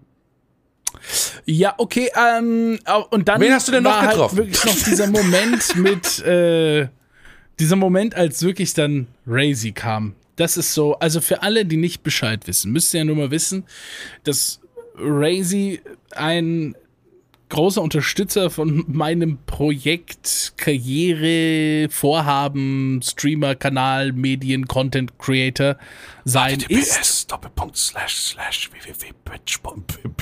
Ja, okay, ähm, und dann Wen hast du denn noch war getroffen? Halt wirklich noch dieser Moment mit, äh, dieser Moment, als wirklich dann Razy kam. Das ist so, also für alle, die nicht Bescheid wissen, müsst ihr ja nur mal wissen, dass Razy ein großer Unterstützer von meinem Projekt, Karriere, Vorhaben, Streamer, Kanal, Medien, Content Creator sein ist. Doppelpunkt slash slash www.pitch.tv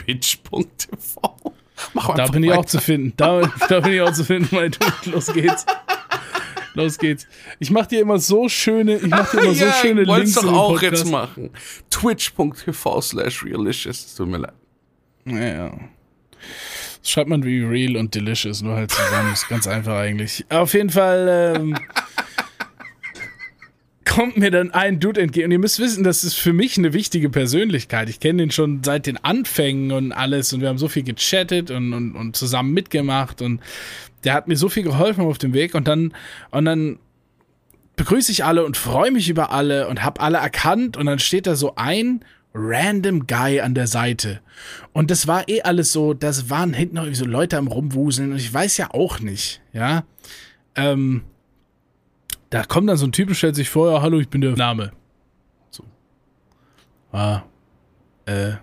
Da bin ich auch zu finden. Da, da bin ich auch zu finden, mein Dude. Los geht's. Los geht's. Ich mach dir immer so schöne, ich mach dir immer ja, so schöne ich Links doch auch jetzt machen. Twitch.tv slash realicious. Tut mir leid. Ja, ja. Das schreibt man wie real und delicious, nur halt zusammen. ist ganz einfach eigentlich. Auf jeden Fall ähm, kommt mir dann ein Dude entgegen. Und ihr müsst wissen, das ist für mich eine wichtige Persönlichkeit. Ich kenne den schon seit den Anfängen und alles. Und wir haben so viel gechattet und, und, und zusammen mitgemacht. Und der hat mir so viel geholfen auf dem Weg. Und dann, und dann begrüße ich alle und freue mich über alle und habe alle erkannt. Und dann steht da so ein random Guy an der Seite. Und das war eh alles so, das waren hinten noch so Leute am Rumwuseln und ich weiß ja auch nicht, ja. Ähm, da kommt dann so ein Typ und stellt sich vor, ja, hallo, ich bin der Name. So. Ah. Äh.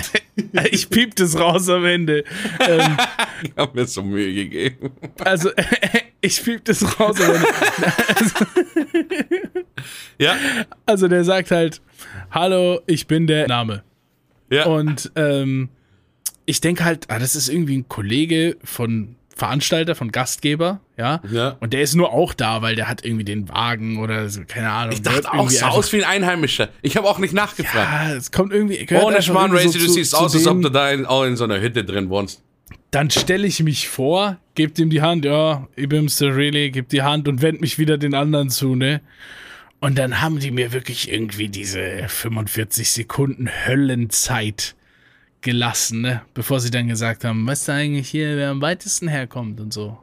ich piep das raus am Ende. Ähm, ich hab mir so Mühe gegeben. Also, ich piep das raus am Ende. Also, ja. Also, der sagt halt, hallo, ich bin der Name. Ja. Und ähm, ich denke halt, ah, das ist irgendwie ein Kollege von Veranstalter, von Gastgeber, ja? ja. Und der ist nur auch da, weil der hat irgendwie den Wagen oder so, keine Ahnung. Ich dachte auch so aus wie ein Einheimischer. Ich habe auch nicht nachgefragt. Ja, es kommt irgendwie. Ohne Schmarrn, Racy, du siehst aus, als ob du da in, auch in so einer Hütte drin wohnst. Dann stelle ich mich vor, gebe ihm die Hand, ja, ich bin Mr. Really, gebe die Hand und wende mich wieder den anderen zu, ne? Und dann haben die mir wirklich irgendwie diese 45 Sekunden Höllenzeit gelassen, ne? Bevor sie dann gesagt haben, weißt du eigentlich hier, wer am weitesten herkommt und so.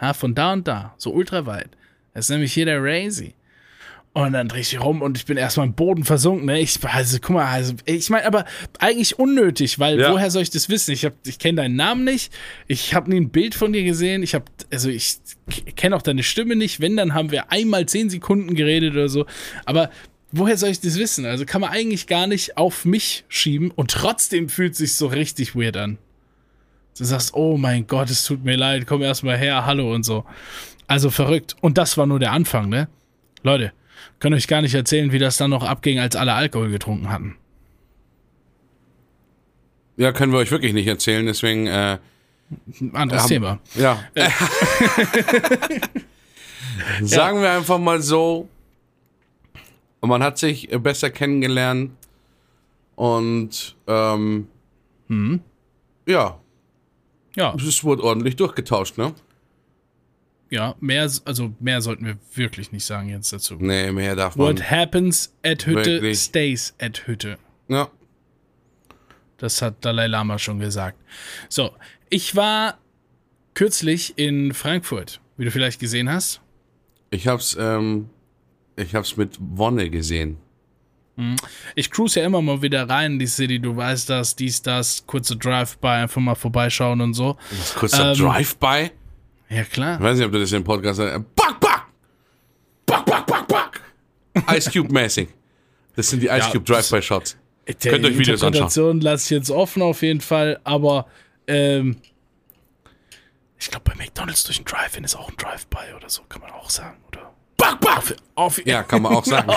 Ha, von da und da, so ultra weit. Das ist nämlich hier der Razy. Und dann drehe ich mich rum und ich bin erstmal im Boden versunken. Ne? Ich, also, guck mal, also, ich meine, aber eigentlich unnötig, weil ja. woher soll ich das wissen? Ich, ich kenne deinen Namen nicht, ich habe nie ein Bild von dir gesehen, ich habe, also ich kenne auch deine Stimme nicht. Wenn, dann haben wir einmal zehn Sekunden geredet oder so. Aber woher soll ich das wissen? Also kann man eigentlich gar nicht auf mich schieben und trotzdem fühlt es sich so richtig weird an. Du sagst, oh mein Gott, es tut mir leid, komm erstmal her, hallo und so. Also verrückt. Und das war nur der Anfang, ne? Leute, kann euch gar nicht erzählen, wie das dann noch abging, als alle Alkohol getrunken hatten. Ja, können wir euch wirklich nicht erzählen, deswegen. Äh, Anderes haben, Thema. Ja. Sagen ja. wir einfach mal so, man hat sich besser kennengelernt und ähm, hm. ja. Ja. Es wurde ordentlich durchgetauscht, ne? Ja, mehr, also mehr sollten wir wirklich nicht sagen jetzt dazu. Nee, mehr darf man. What happens at Hütte wirklich. stays at Hütte. Ja. Das hat Dalai Lama schon gesagt. So, ich war kürzlich in Frankfurt, wie du vielleicht gesehen hast. Ich hab's, ähm, ich hab's mit Wonne gesehen. Hm. Ich cruise ja immer mal wieder rein in die City, du weißt das, dies, das, kurze Drive-By, einfach mal vorbeischauen und so. Was, kurzer ähm, Drive-By? Ja, klar. Ich weiß nicht, ob du das im Podcast sagst. Back, back! Back, back, back, back! Ice Cube-mäßig. Das sind die Ice Cube Drive-By-Shots. Könnt euch Videos anschauen. lasse ich jetzt offen auf jeden Fall, aber ähm, ich glaube, bei McDonalds durch ein Drive-In ist auch ein Drive-By oder so, kann man auch sagen, oder? Back, back! Auf, auf, ja, kann man auch sagen.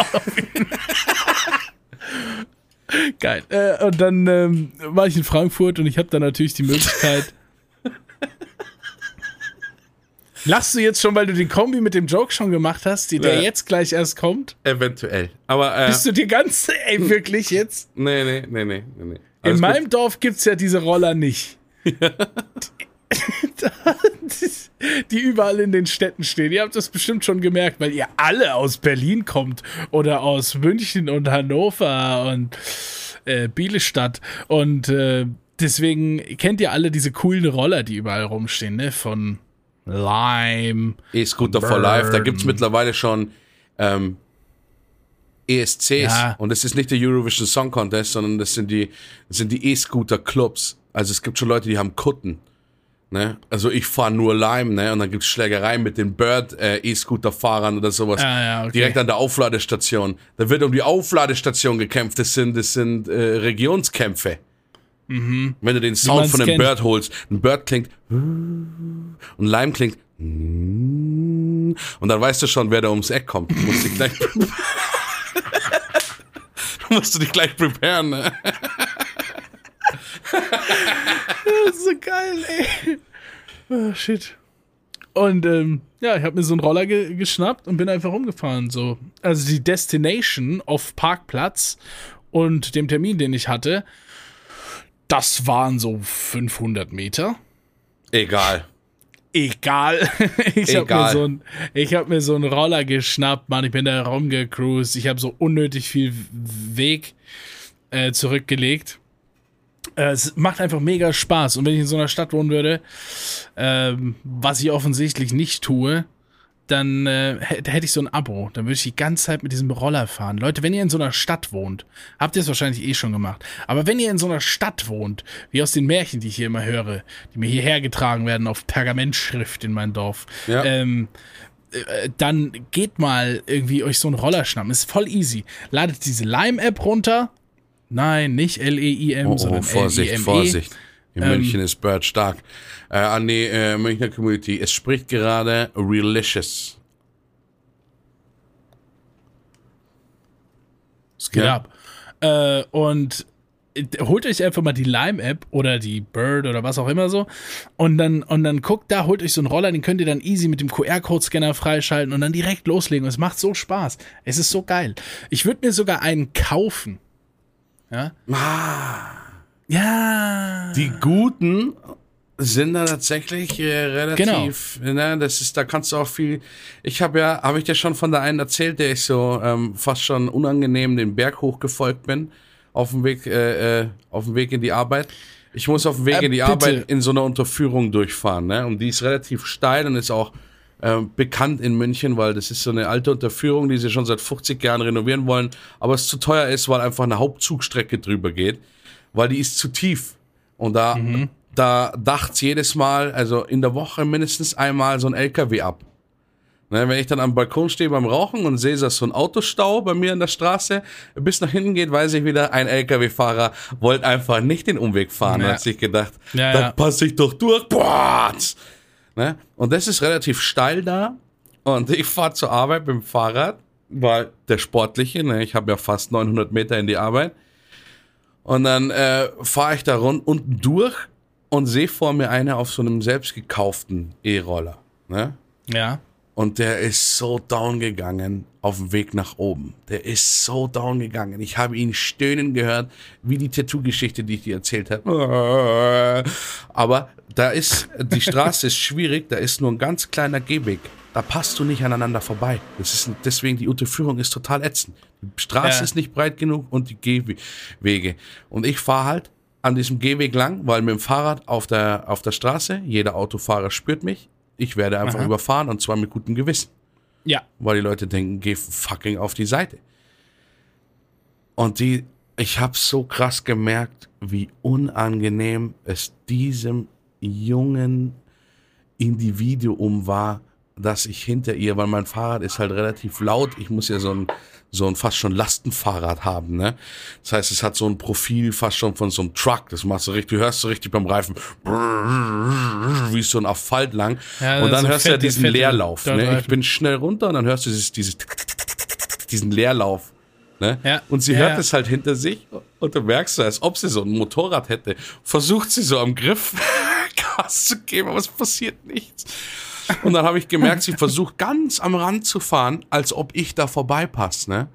Geil. Äh, und dann ähm, war ich in Frankfurt und ich habe dann natürlich die Möglichkeit, Lachst du jetzt schon, weil du den Kombi mit dem Joke schon gemacht hast, die, der ja. jetzt gleich erst kommt? Eventuell. Aber, äh, Bist du die ganze, ey, wirklich jetzt? Nee, nee, nee, nee, nee. In meinem gut. Dorf gibt's ja diese Roller nicht. Ja. Die überall in den Städten stehen. Ihr habt das bestimmt schon gemerkt, weil ihr alle aus Berlin kommt oder aus München und Hannover und äh, Bielestadt und äh, deswegen kennt ihr alle diese coolen Roller, die überall rumstehen, ne? Von Lime. E-Scooter for Life. Da gibt es mittlerweile schon ähm, ESCs. Ja. Und das ist nicht der Eurovision Song Contest, sondern das sind die, das sind die E-Scooter-Clubs. Also es gibt schon Leute, die haben Kutten. Ne? Also ich fahre nur Lime, ne? Und dann gibt's Schlägereien mit den Bird äh, oder sowas. Ah, ja, okay. Direkt an der Aufladestation. Da wird um die Aufladestation gekämpft. Das sind, das sind äh, Regionskämpfe. Wenn du den Sound von einem. Bird holst, ein Bird klingt und Lime klingt und dann weißt du schon, wer da ums Eck kommt. Du musst dich gleich du musst dich gleich preparen. Ne? Das ist so geil, ey. Oh, shit. Und ähm, ja, ich habe mir so einen Roller ge geschnappt und bin einfach rumgefahren. So. Also die Destination auf Parkplatz und dem Termin, den ich hatte, das waren so 500 Meter. Egal. Egal. Ich habe mir, so ein- ich hab mir so einen Roller geschnappt, Mann. Ich bin da rumgecruised. Ich habe so unnötig viel Weg äh, zurückgelegt. Äh, es macht einfach mega Spaß. Und wenn ich in so einer Stadt wohnen würde, ähm, was ich offensichtlich nicht tue, dann äh, hä- hätte ich so ein Abo. Dann würde ich die ganze Zeit mit diesem Roller fahren. Leute, wenn ihr in so einer Stadt wohnt, habt ihr es wahrscheinlich eh schon gemacht. Aber wenn ihr in so einer Stadt wohnt, wie aus den Märchen, die ich hier immer höre, die mir hierher getragen werden auf Pergamentschrift in mein Dorf, Ja. ähm, äh, dann geht mal irgendwie euch so einen Roller schnappen. Ist voll easy. Ladet diese Lime-App runter. Nein, nicht L-E-I-M, Oh, sondern oh Vorsicht, L-I-M-E. Vorsicht. In Ähm, München ist Bird stark. Äh, an die äh, Münchner Community. Es spricht gerade Relicious. Es geht Ja. ab. Äh, und äh, holt euch einfach mal die Lime-App oder die Bird oder was auch immer so und dann, und dann guckt da, holt euch so einen Roller, den könnt ihr dann easy mit dem QR-Code-Scanner freischalten und dann direkt loslegen. Und es macht so Spaß. Es ist so geil. Ich würde mir sogar einen kaufen. Ja. Ja. Die Guten sind da tatsächlich äh, relativ, ne, das ist, da kannst du auch viel, ich habe ja, habe ich dir schon von der einen erzählt, der ich so ähm, fast schon unangenehm den Berg hochgefolgt bin, auf dem Weg, äh, äh, auf dem Weg in die Arbeit. Ich muss auf dem Weg Äh, in die bitte. Arbeit in so einer Unterführung durchfahren, ne, und die ist relativ steil und ist auch ähm, bekannt in München, weil das ist so eine alte Unterführung, die sie schon seit 50 Jahren renovieren wollen, aber es zu teuer ist, weil einfach eine Hauptzugstrecke drüber geht, weil die ist zu tief. Und da, da dacht's jedes Mal, also in der Woche mindestens einmal so ein LKW ab. Ne, wenn ich dann am Balkon stehe beim Rauchen und sehe, dass so ein Autostau bei mir an der Straße bis nach hinten geht, weiß ich wieder, ein LKW-Fahrer wollte einfach nicht den Umweg fahren. Ja. Hat sich gedacht, Ja, da ja. passe ich doch durch. Boah! Ne? Und das ist relativ steil da. Und ich fahre zur Arbeit mit dem Fahrrad, weil der Sportliche, ne, ich habe ja fast 900 Meter in die Arbeit. Und dann äh, fahre ich da rund unten durch und sehe vor mir eine auf so einem selbst gekauften E-Roller. Ne? Ja. Und der ist so down gegangen auf dem Weg nach oben. Der ist so down gegangen. Ich habe ihn stöhnen gehört, wie die Tattoo-Geschichte, die ich dir erzählt habe. Aber da ist, die Straße ist schwierig, da ist nur ein ganz kleiner Gehweg. Da passt du nicht aneinander vorbei. Das ist, deswegen, die Unterführung ist total ätzend. Die Straße Ja. ist nicht breit genug und die Gehwege. Und ich fahre halt an diesem Gehweg lang, weil mit dem Fahrrad auf der, auf der Straße, jeder Autofahrer spürt mich. Ich werde einfach Aha. überfahren und zwar mit gutem Gewissen Ja. weil die Leute denken, geh fucking auf die Seite. Und die, ich habe so krass gemerkt, wie unangenehm es diesem jungen Individuum war, dass ich hinter ihr, weil mein Fahrrad ist halt relativ laut. Ich muss ja so ein, so ein fast schon Lastenfahrrad haben, ne? Das heißt, es hat so ein Profil fast schon von so einem Truck. Das machst du richtig, du hörst so richtig beim Reifen, wie so ein Asphalt lang. Ja, und dann hörst du ja diesen Leerlauf. Ne? Ich bin schnell runter und dann hörst du dieses, dieses diesen Leerlauf. Ne? Ja. Und sie Ja, hört ja. es halt hinter sich und du merkst so, als ob sie so ein Motorrad hätte. Versucht sie so am Griff Gas zu geben, aber es passiert nichts. Und dann habe ich gemerkt, sie versucht ganz am Rand zu fahren, als ob ich da vorbeipasse. Ne?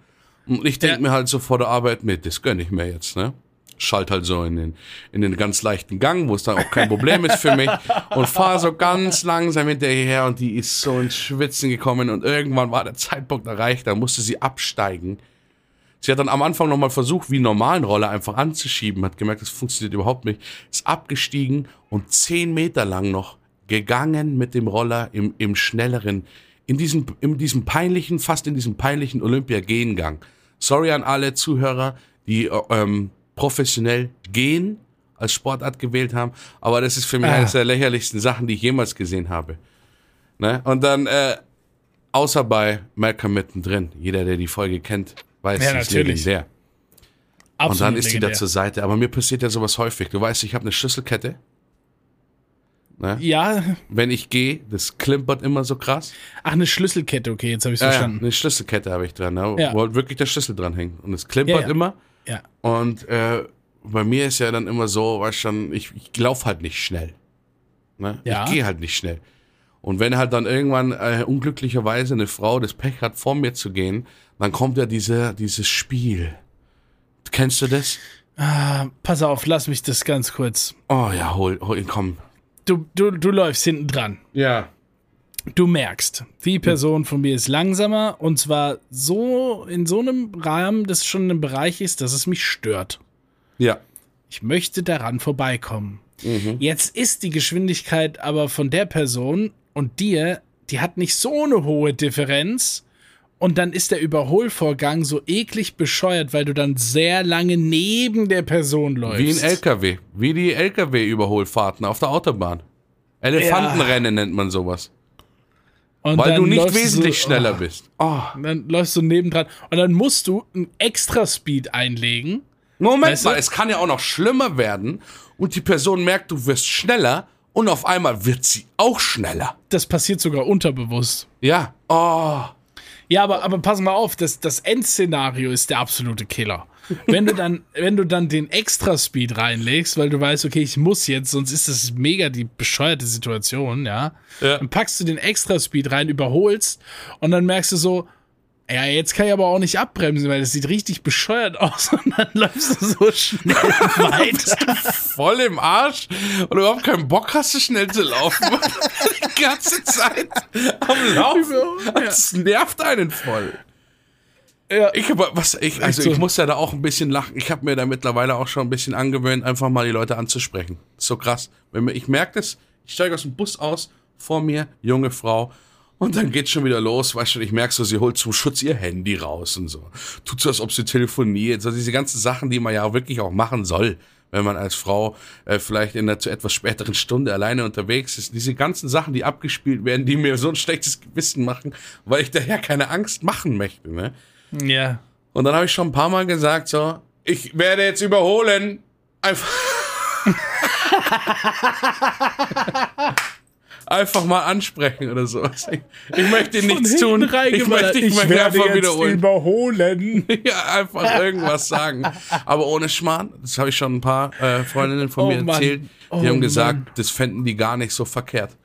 Und ich denke Ja. mir halt so vor der Arbeit, nee, das gönn ich mir jetzt. Ne? Schalt halt so in den, in den ganz leichten Gang, wo es dann auch kein Problem ist für mich. Und fahre so ganz langsam hinterher und die ist so ins Schwitzen gekommen und irgendwann war der Zeitpunkt erreicht, da musste sie absteigen. Sie hat dann am Anfang nochmal versucht, wie einen normalen Roller einfach anzuschieben, hat gemerkt, das funktioniert überhaupt nicht, ist abgestiegen und zehn Meter lang noch gegangen mit dem Roller im, im schnelleren, in diesem, in diesem peinlichen, fast in diesem peinlichen Olympia-Gehengang. Sorry an alle Zuhörer, die äh, ähm, professionell gehen als Sportart gewählt haben, aber das ist für mich Ah. eines der lächerlichsten Sachen, die ich jemals gesehen habe. Ne? Und dann, äh, außer bei Malcolm mittendrin, jeder, der die Folge kennt, weiß, Ja, sie ist natürlich. legendär. Absolut Und dann ist sie da legendär. zur Seite. Aber mir passiert ja sowas häufig. Du weißt, ich habe eine Schlüsselkette. Ne? Ja, Wenn ich gehe, das klimpert immer so krass. ach, eine Schlüsselkette, okay, jetzt habe ich Ja, ja, verstanden. eine Schlüsselkette habe ich dran, ne? Ja. wo halt wirklich der Schlüssel dran hängt. Und es klimpert Ja, immer. Ja. Und äh, bei mir ist ja dann immer so, weißt schon, ich, ich laufe halt nicht schnell. Ne? Ja. Ich gehe halt nicht schnell. Und wenn halt dann irgendwann äh, unglücklicherweise eine Frau das Pech hat, vor mir zu gehen, dann kommt ja diese, dieses Spiel. Kennst du das? Ah, pass auf, lass mich das ganz kurz. Oh ja, hol, hol komm. Du, du, du läufst hinten dran. Ja. Du merkst, die Person von mir ist langsamer und zwar so in so einem Rahmen, dass schon ein Bereich ist, dass es mich stört. Ja. Ich möchte daran vorbeikommen. Jetzt ist die Geschwindigkeit aber von der Person und dir, die hat nicht so eine hohe Differenz. Und dann ist der Überholvorgang so eklig bescheuert, weil du dann sehr lange neben der Person läufst. Wie ein LKW. Wie die LKW-Überholfahrten auf der Autobahn. Elefantenrennen nennt man sowas. Und Weil du nicht wesentlich so, schneller oh, bist. Oh. Dann läufst du nebendran. Und dann musst du einen extra Speed einlegen. Moment Weißt du? mal, es kann ja auch noch schlimmer werden und die Person merkt, du wirst schneller und auf einmal wird sie auch schneller. Das passiert sogar unterbewusst. Ja. Oh. Ja, aber, aber pass mal auf, das, das Endszenario ist der absolute Killer. Wenn du dann, wenn du dann den Extra-Speed reinlegst, weil du weißt, okay, ich muss jetzt, sonst ist das mega die bescheuerte Situation, ja. Ja. Dann packst du den Extra-Speed rein, überholst und dann merkst du so, ja, jetzt kann ich aber auch nicht abbremsen, weil das sieht richtig bescheuert aus und dann läufst du so schnell weiter. Voll im Arsch und überhaupt keinen Bock hast, so schnell zu laufen. die ganze Zeit am Laufen. Das nervt einen voll. Ja. Ich aber was ich also so. ich muss ja da auch ein bisschen lachen. Ich habe mir da mittlerweile auch schon ein bisschen angewöhnt, einfach mal die Leute anzusprechen. Ist so krass. Wenn mir, ich merke das, ich steige aus dem Bus aus, vor mir junge Frau und dann geht's schon wieder los, weißt du, ich merke so, sie holt zum Schutz ihr Handy raus und so. Tut so, als ob sie telefoniert, so diese ganzen Sachen, die man ja wirklich auch machen soll, wenn man als Frau äh, vielleicht in einer zu etwas späteren Stunde alleine unterwegs ist. Diese ganzen Sachen, die abgespielt werden, die mir so ein schlechtes Gewissen machen, weil ich daher keine Angst machen möchte, ne? Ja. Und dann habe ich schon ein paar Mal gesagt, so, ich werde jetzt überholen. Einfach. Einfach mal ansprechen oder sowas. Ich, ich möchte nichts tun. Ich möchte, ich möchte einfach wiederholen. überholen. Ja, einfach irgendwas sagen. Aber ohne Schmarrn, das habe ich schon ein paar äh, Freundinnen von Oh mir Mann. erzählt. Die Oh haben gesagt, Mann. das fänden die gar nicht so verkehrt.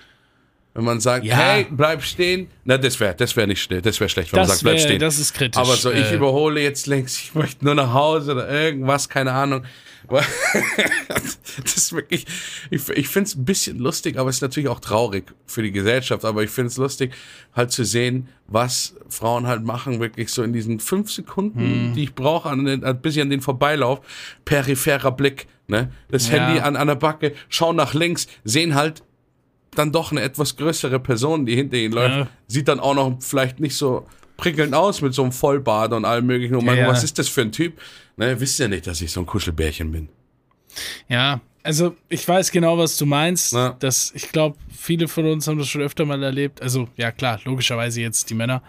Wenn man sagt, Ja. hey, bleib stehen. Na, das wäre das wär nicht schnell. Das wäre schlecht, wenn man Das, sagt, bleib wär, stehen. das ist kritisch. Aber so, ich Äh, überhole jetzt längst, ich möchte nur nach Hause oder irgendwas, keine Ahnung. Aber das ist wirklich, ich, ich finde es ein bisschen lustig, aber es ist natürlich auch traurig für die Gesellschaft. Aber ich finde es lustig, halt zu sehen, was Frauen halt machen, wirklich so in diesen fünf Sekunden, die ich brauche, an den, an- bis ich an den Vorbeilauf, peripherer Blick, ne? Das Ja. Handy an, an der Backe, schauen nach links, sehen halt dann doch eine etwas größere Person, die hinter ihnen läuft, Ja. sieht dann auch noch vielleicht nicht so prickelnd aus mit so einem Vollbart und allem möglichen. Und man, Ja, ja. was ist das für ein Typ? Ne, wisst ihr nicht, dass ich so ein Kuschelbärchen bin? Ja, also ich weiß genau, was du meinst. Ja. Das, ich glaube, viele von uns haben das schon öfter mal erlebt. Also ja, klar, logischerweise jetzt die Männer,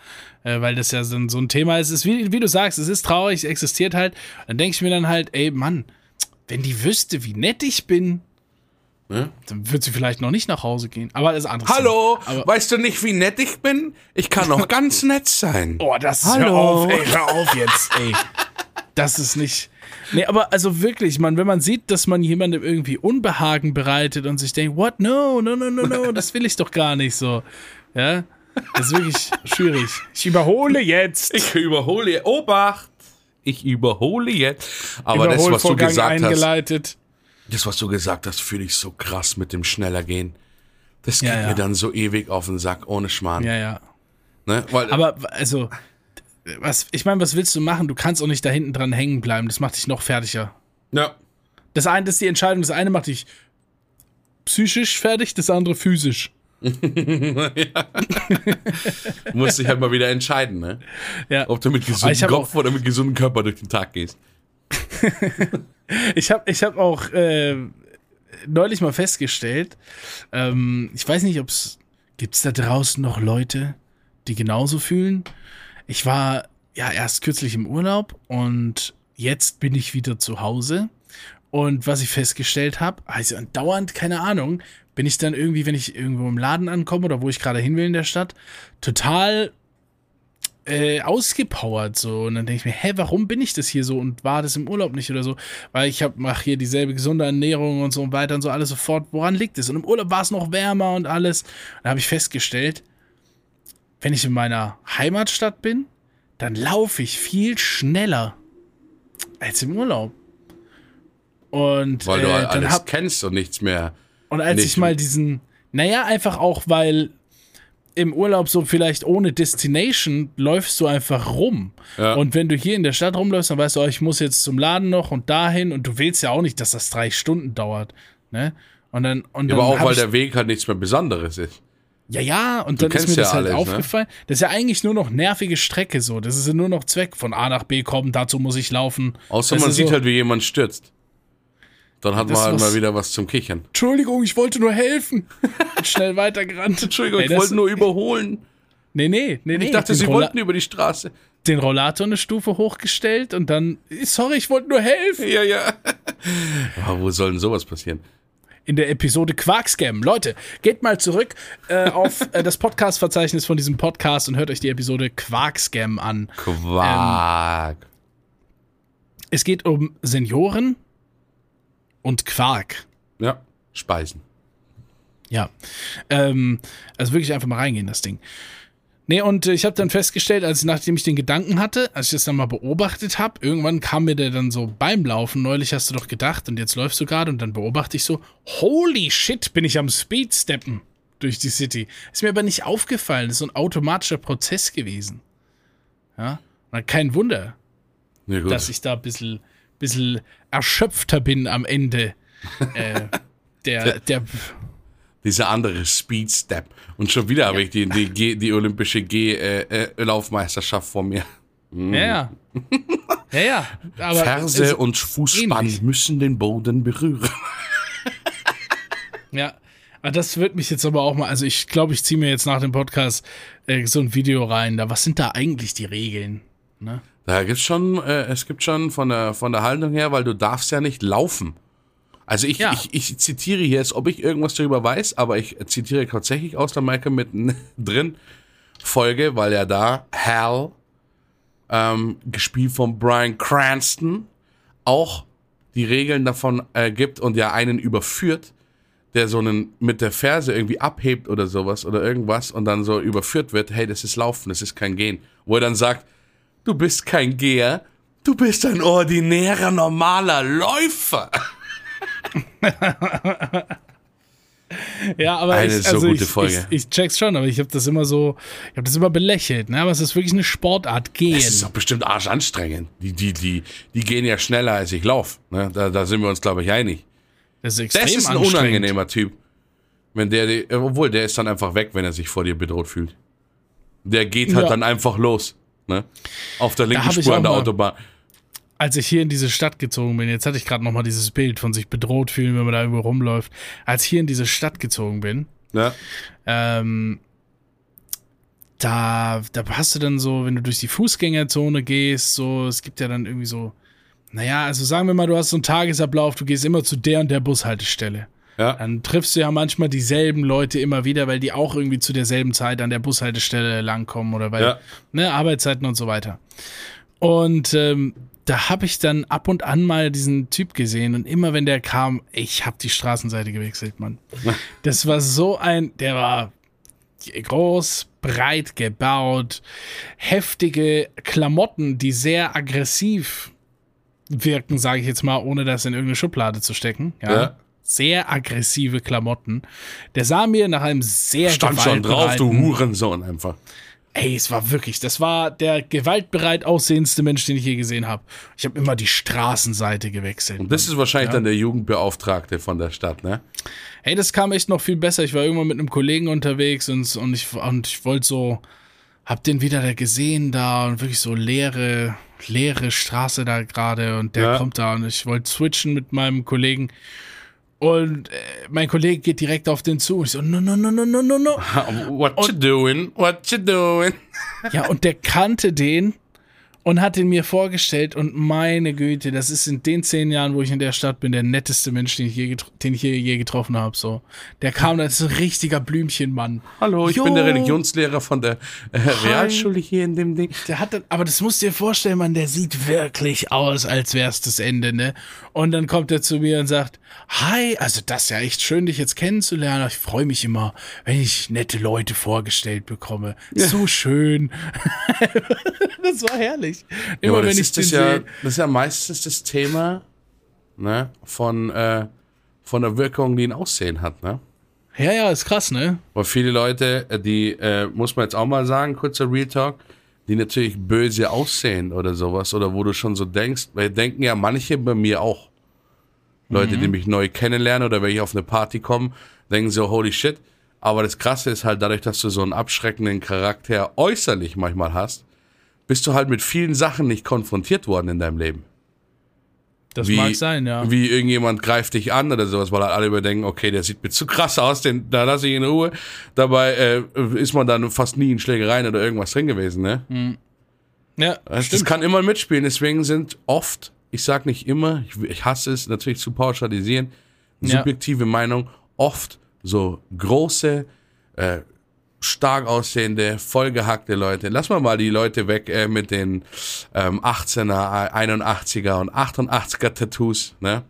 äh, weil das ja so ein, so ein Thema ist. Es ist wie, wie du sagst, es ist traurig, es existiert halt. Dann denke ich mir dann halt, ey Mann, wenn die wüsste, wie nett ich bin, Ne? dann wird sie vielleicht noch nicht nach Hause gehen. Aber das ist anderes. Hallo, weißt du nicht, wie nett ich bin? Ich kann auch ganz nett sein. oh, das Hallo. hör auf, ey, hör auf jetzt, ey. Das ist nicht. Nee, aber also wirklich, man, wenn man sieht, dass man jemandem irgendwie Unbehagen bereitet und sich denkt, what? No, no, no, no, no, das will ich doch gar nicht so. Ja, das ist wirklich schwierig. Ich überhole jetzt. Ich überhole, Obacht! Ich überhole jetzt. Aber das, was du gesagt hast, eingeleitet. das, was du gesagt hast, fühle ich so krass mit dem schneller gehen. Das geht Ja, ja. mir dann so ewig auf den Sack, ohne Schmarrn. Ja, ja. Ne? Weil, Aber also, was, ich meine, was willst du machen? Du kannst auch nicht da hinten dran hängen bleiben. Das macht dich noch fertiger. ja, Das eine das ist die Entscheidung. Das eine macht dich psychisch fertig, das andere physisch. ja. Musst dich halt mal wieder entscheiden, ne? Ja. Ob du mit gesundem Kopf oder mit gesundem Körper durch den Tag gehst. ich habe ich hab auch äh, neulich mal festgestellt, ähm, ich weiß nicht, ob es, gibt es da draußen noch Leute, die genauso fühlen? Ich war ja erst kürzlich im Urlaub und jetzt bin ich wieder zu Hause. Und was ich festgestellt habe, also dauernd, keine Ahnung, bin ich dann irgendwie, wenn ich irgendwo im Laden ankomme oder wo ich gerade hin will in der Stadt, total äh, ausgepowert so und dann denke ich mir, hä, warum bin ich das hier so und war das im Urlaub nicht oder so, weil ich habe mache hier dieselbe gesunde Ernährung und so und weiter und so alles sofort, woran liegt es? Und im Urlaub war es noch wärmer und alles. Da habe ich festgestellt, wenn ich in meiner Heimatstadt bin, dann laufe ich viel schneller als im Urlaub. Und weil du äh, alles hab, kennst und nichts mehr. Und als nicht ich mal diesen, naja, einfach auch, weil im Urlaub so vielleicht ohne Destination läufst du einfach rum. Ja. Und wenn du hier in der Stadt rumläufst, dann weißt du, oh, ich muss jetzt zum Laden noch und dahin und du willst ja auch nicht, dass das drei Stunden dauert. Ne? Und dann, und Ja, dann aber auch, weil der Weg halt nichts mehr Besonderes ist. Ja, ja, und dann ist mir das ja halt alles, ne? aufgefallen. Das ist ja eigentlich nur noch nervige Strecke so. Das ist ja nur noch Zweck von A nach B kommen, dazu muss ich laufen. Außer Das man sieht so, halt, wie jemand stürzt. Dann hat Das man halt mal wieder was zum Kichern. Entschuldigung, ich wollte nur helfen. Schnell weitergerannt. Entschuldigung, Ey, ich wollte nur überholen. Nee, nee, nee, nee. Ich dachte, sie wollten über die Straße. den Rollator eine Stufe hochgestellt und dann, sorry, ich wollte nur helfen. Ja, ja. Aber wo soll denn sowas passieren? In der Episode Quarkscam. Leute, geht mal zurück äh, auf äh, das Podcast-Verzeichnis von diesem Podcast und hört euch die Episode Quarkscam an. Quark. Es geht um Senioren und Quark. ja, Speisen. Ja. Ähm, also wirklich einfach mal reingehen, das Ding. Nee, und äh, ich habe dann festgestellt, als nachdem ich den Gedanken hatte, als ich das dann mal beobachtet habe, irgendwann kam mir der dann so beim Laufen, neulich hast du doch gedacht und jetzt läufst du gerade und dann beobachte ich so, holy shit, bin ich am Speedsteppen durch die City. Ist mir aber nicht aufgefallen, ist so ein automatischer Prozess gewesen. Ja, und kein Wunder, Ja, dass ich da ein bisschen, bisschen erschöpfter bin am Ende äh, der, der, Dieser andere Speed Step. Und schon wieder habe ich die, die, die olympische G-Laufmeisterschaft vor mir. ja, ja. Ja, ja. Aber Ferse und Fußspann ähnlich. müssen den Boden berühren. Ja, aber das wird mich jetzt aber auch mal, also ich glaube, ich ziehe mir jetzt nach dem Podcast äh, so ein Video rein. Da, was sind da eigentlich die Regeln? Ne? Da gibt's schon, äh, es gibt schon von der, von der Haltung her, weil du darfst ja nicht laufen. Also ich, Ja. ich, ich zitiere hier, als ob ich irgendwas darüber weiß, aber ich zitiere tatsächlich aus der Michael mitten drin Folge, weil ja da Hal, ähm, gespielt von Brian Cranston, auch die Regeln davon äh, gibt und ja einen überführt, der so einen mit der Ferse irgendwie abhebt oder sowas oder irgendwas und dann so überführt wird, hey, das ist Laufen, das ist kein Gehen. Wo er dann sagt, du bist kein Geher, du bist ein ordinärer, normaler Läufer. Ja, aber Eine ich, so also gute ich, Folge. Ich, ich check's schon, aber ich habe das immer so, ich habe das immer belächelt, ne? Aber es ist wirklich eine Sportart, gehen. Das ist doch bestimmt arschanstrengend. Die, die, die, die gehen ja schneller als ich laufe. Ne? Da, da sind wir uns, glaube ich, einig. Das ist extrem Das ist ein unangenehmer Typ. Wenn der, obwohl, der ist dann einfach weg, wenn er sich vor dir bedroht fühlt. Der geht halt Ja. dann einfach los. Ne? Auf der linken Spur an der mal- Autobahn. Als ich hier in diese Stadt gezogen bin, jetzt hatte ich gerade noch mal dieses Bild von sich bedroht fühlen, wenn man da irgendwo rumläuft. Als ich hier in diese Stadt gezogen bin, Ne? ähm, da, da hast du dann so, wenn du durch die Fußgängerzone gehst, so, es gibt ja dann irgendwie so, naja, also sagen wir mal, du hast so einen Tagesablauf, du gehst immer zu der und der Bushaltestelle. Ja. Dann triffst du ja manchmal dieselben Leute immer wieder, weil die auch irgendwie zu derselben Zeit an der Bushaltestelle langkommen oder weil, Ja. ne, Arbeitszeiten und so weiter. Und ähm, da habe ich dann ab und an mal diesen Typ gesehen und immer wenn der kam, ich habe die Straßenseite gewechselt, Mann. Das war so ein, der war groß, breit gebaut, heftige Klamotten, die sehr aggressiv wirken, sage ich jetzt mal, ohne das in irgendeine Schublade zu stecken. Ja. Ja. Sehr aggressive Klamotten. Der sah mir nach einem sehr Stand schon drauf, du Hurensohn einfach. Ey, es war wirklich, das war der gewaltbereit aussehendste Mensch, den ich je gesehen habe. Ich habe immer die Straßenseite gewechselt. Und das ist wahrscheinlich ja. dann der Jugendbeauftragte von der Stadt, ne? Hey, das kam echt noch viel besser. Ich war irgendwann mit einem Kollegen unterwegs und, und ich, und ich wollte so, hab den wieder da gesehen da und wirklich so leere, leere Straße da gerade und der ja. kommt da und ich wollte switchen mit meinem Kollegen und äh, mein Kollege geht direkt auf den zu. Und ich so, no, no, no, no, no, no, no. What und, you doing? What you doing? ja, und der kannte den und hat ihn mir vorgestellt und meine Güte, das ist in den zehn Jahren, wo ich in der Stadt bin, der netteste Mensch, den ich je, den ich je, je getroffen habe. So, der kam als ein richtiger Blümchenmann. Hallo, ich jo. bin der Religionslehrer von der äh, Realschule hier in dem Ding. Der hat, dann, aber das musst du dir vorstellen, Mann, der sieht wirklich aus, als wär's das Ende, ne? Und dann kommt er zu mir und sagt, Hi, also das ist ja echt schön, dich jetzt kennenzulernen. Ich freue mich immer, wenn ich nette Leute vorgestellt bekomme. Ja. So schön. das war herrlich. Immer ja, wenn ich das ja, das ist ja meistens das Thema ne, von, äh, von der Wirkung, die ein Aussehen hat, ne? Ja, ja, ist krass, ne? Weil viele Leute, äh, die, äh, muss man jetzt auch mal sagen, kurzer Real Talk, die natürlich böse aussehen oder sowas, oder wo du schon so denkst, weil denken ja manche bei mir auch. Leute, mhm. die mich neu kennenlernen oder wenn ich auf eine Party komme, denken so, holy shit. Aber das Krasse ist halt dadurch, dass du so einen abschreckenden Charakter äußerlich manchmal hast, bist du halt mit vielen Sachen nicht konfrontiert worden in deinem Leben. Das wie, mag sein, ja. Wie irgendjemand greift dich an oder sowas, weil halt alle überdenken, okay, der sieht mir zu krass aus, den, da lasse ich in Ruhe. Dabei äh, ist man dann fast nie in Schlägereien oder irgendwas drin gewesen, ne? Mhm. Ja, das, das kann immer mitspielen, deswegen sind oft, ich sag nicht immer, ich, ich hasse es natürlich zu pauschalisieren, subjektive ja. Meinung, oft so große, äh, stark aussehende, vollgehackte Leute. Lass mal mal die Leute weg äh, mit den ähm, 18er, 81er und 88er Tattoos. Ne?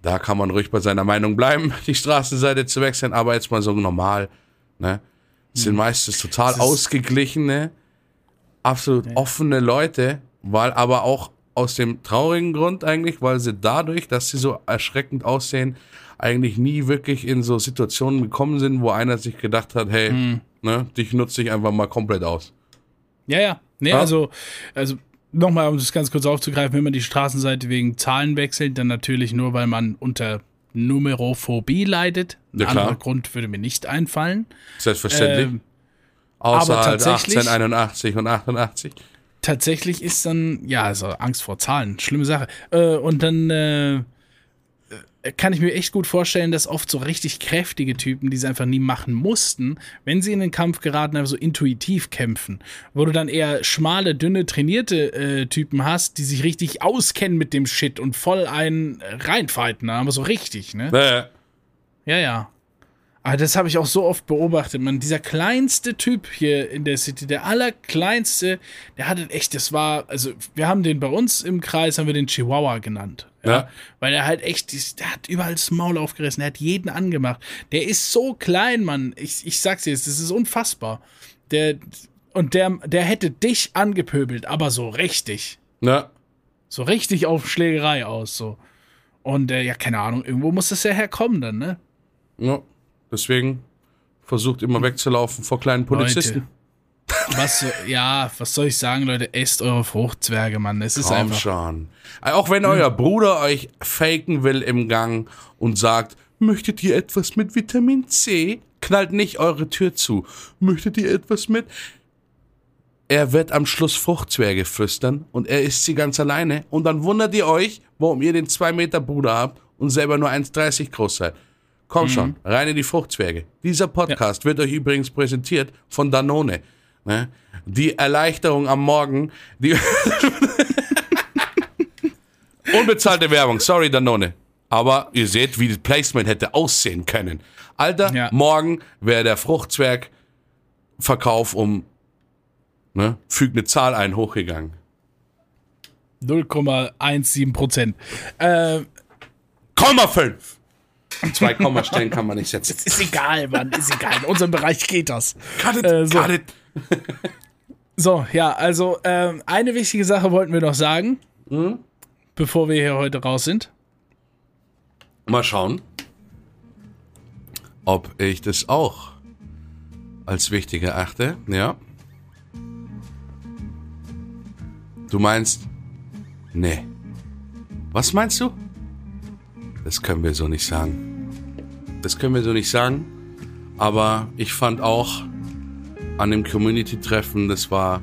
Da kann man ruhig bei seiner Meinung bleiben, die Straßenseite zu wechseln, aber jetzt mal so normal. Ne? Das sind hm. meistens total ausgeglichene, absolut ja. offene Leute, weil aber auch aus dem traurigen Grund eigentlich, weil sie dadurch, dass sie so erschreckend aussehen, eigentlich nie wirklich in so Situationen gekommen sind, wo einer sich gedacht hat, hey, hm Ne? Dich nutze ich einfach mal komplett aus. Ja, ja. Nee, ja? also, also nochmal, um das ganz kurz aufzugreifen, wenn man die Straßenseite wegen Zahlen wechselt, dann natürlich nur, weil man unter Numerophobie leidet. Ja, klar. Anderer Grund würde mir nicht einfallen. Selbstverständlich. Ähm, Außer aber halt 1881 und 88. Tatsächlich ist dann, ja, also Angst vor Zahlen, schlimme Sache. Äh, und dann äh, kann ich mir echt gut vorstellen, dass oft so richtig kräftige Typen, die sie einfach nie machen mussten, wenn sie in den Kampf geraten, einfach so intuitiv kämpfen. Wo du dann eher schmale, dünne, trainierte äh, Typen hast, die sich richtig auskennen mit dem Shit und voll einen reinfighten, aber so richtig, ne? Ja, ja. ja. Aber das habe ich auch so oft beobachtet, man. Dieser kleinste Typ hier in der City, der allerkleinste, der hatte echt, das war, also wir haben den bei uns im Kreis, haben wir den Chihuahua genannt. Ja. ja. Weil er halt echt, der hat überall das Maul aufgerissen, der hat jeden angemacht. Der ist so klein, Mann. Ich, ich sag's dir, das ist unfassbar. Der, und der, der hätte dich angepöbelt, aber so richtig. Ja. So richtig auf Schlägerei aus, so. Und äh, ja, keine Ahnung, irgendwo muss das ja herkommen dann, ne? Ja. Deswegen versucht immer wegzulaufen vor kleinen Polizisten. Leute, was, ja, was soll ich sagen, Leute? Esst eure Fruchtzwerge, Mann. Es ist Komm einfach. schon. Auch wenn euer Bruder euch faken will im Gang und sagt, möchtet ihr etwas mit Vitamin C? Knallt nicht eure Tür zu. Möchtet ihr etwas mit? Er wird am Schluss Fruchtzwerge flüstern und er isst sie ganz alleine. Und dann wundert ihr euch, warum ihr den 2 Meter Bruder habt und selber nur 1,30 groß seid. Komm mhm. schon, rein in die Fruchtzwerge. Dieser Podcast ja. wird euch übrigens präsentiert von Danone. Ne? Die Erleichterung am Morgen, die unbezahlte Werbung, sorry Danone. Aber ihr seht, wie das Placement hätte aussehen können. Alter, ja. morgen wäre der Fruchtzwergverkauf um, ne, fügt eine Zahl ein, hochgegangen. 0,17 Prozent. Äh, 0,5. Zwei Kommastellen kann man nicht setzen. ist egal, Mann, ist egal. In unserem Bereich geht das. Cut it, äh, so. cut it. so, ja, also äh, eine wichtige Sache wollten wir noch sagen, mhm. bevor wir hier heute raus sind. Mal schauen, ob ich das auch als wichtig erachte, ja. Du meinst, nee. Was meinst du? Das können wir so nicht sagen. Das können wir so nicht sagen. Aber ich fand auch an dem Community-Treffen, das war.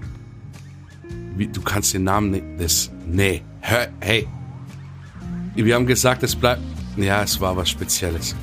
Wie, du kannst den Namen nicht. Das. Nee. Hör, hey. Wir haben gesagt, es bleibt. Ja, es war was Spezielles.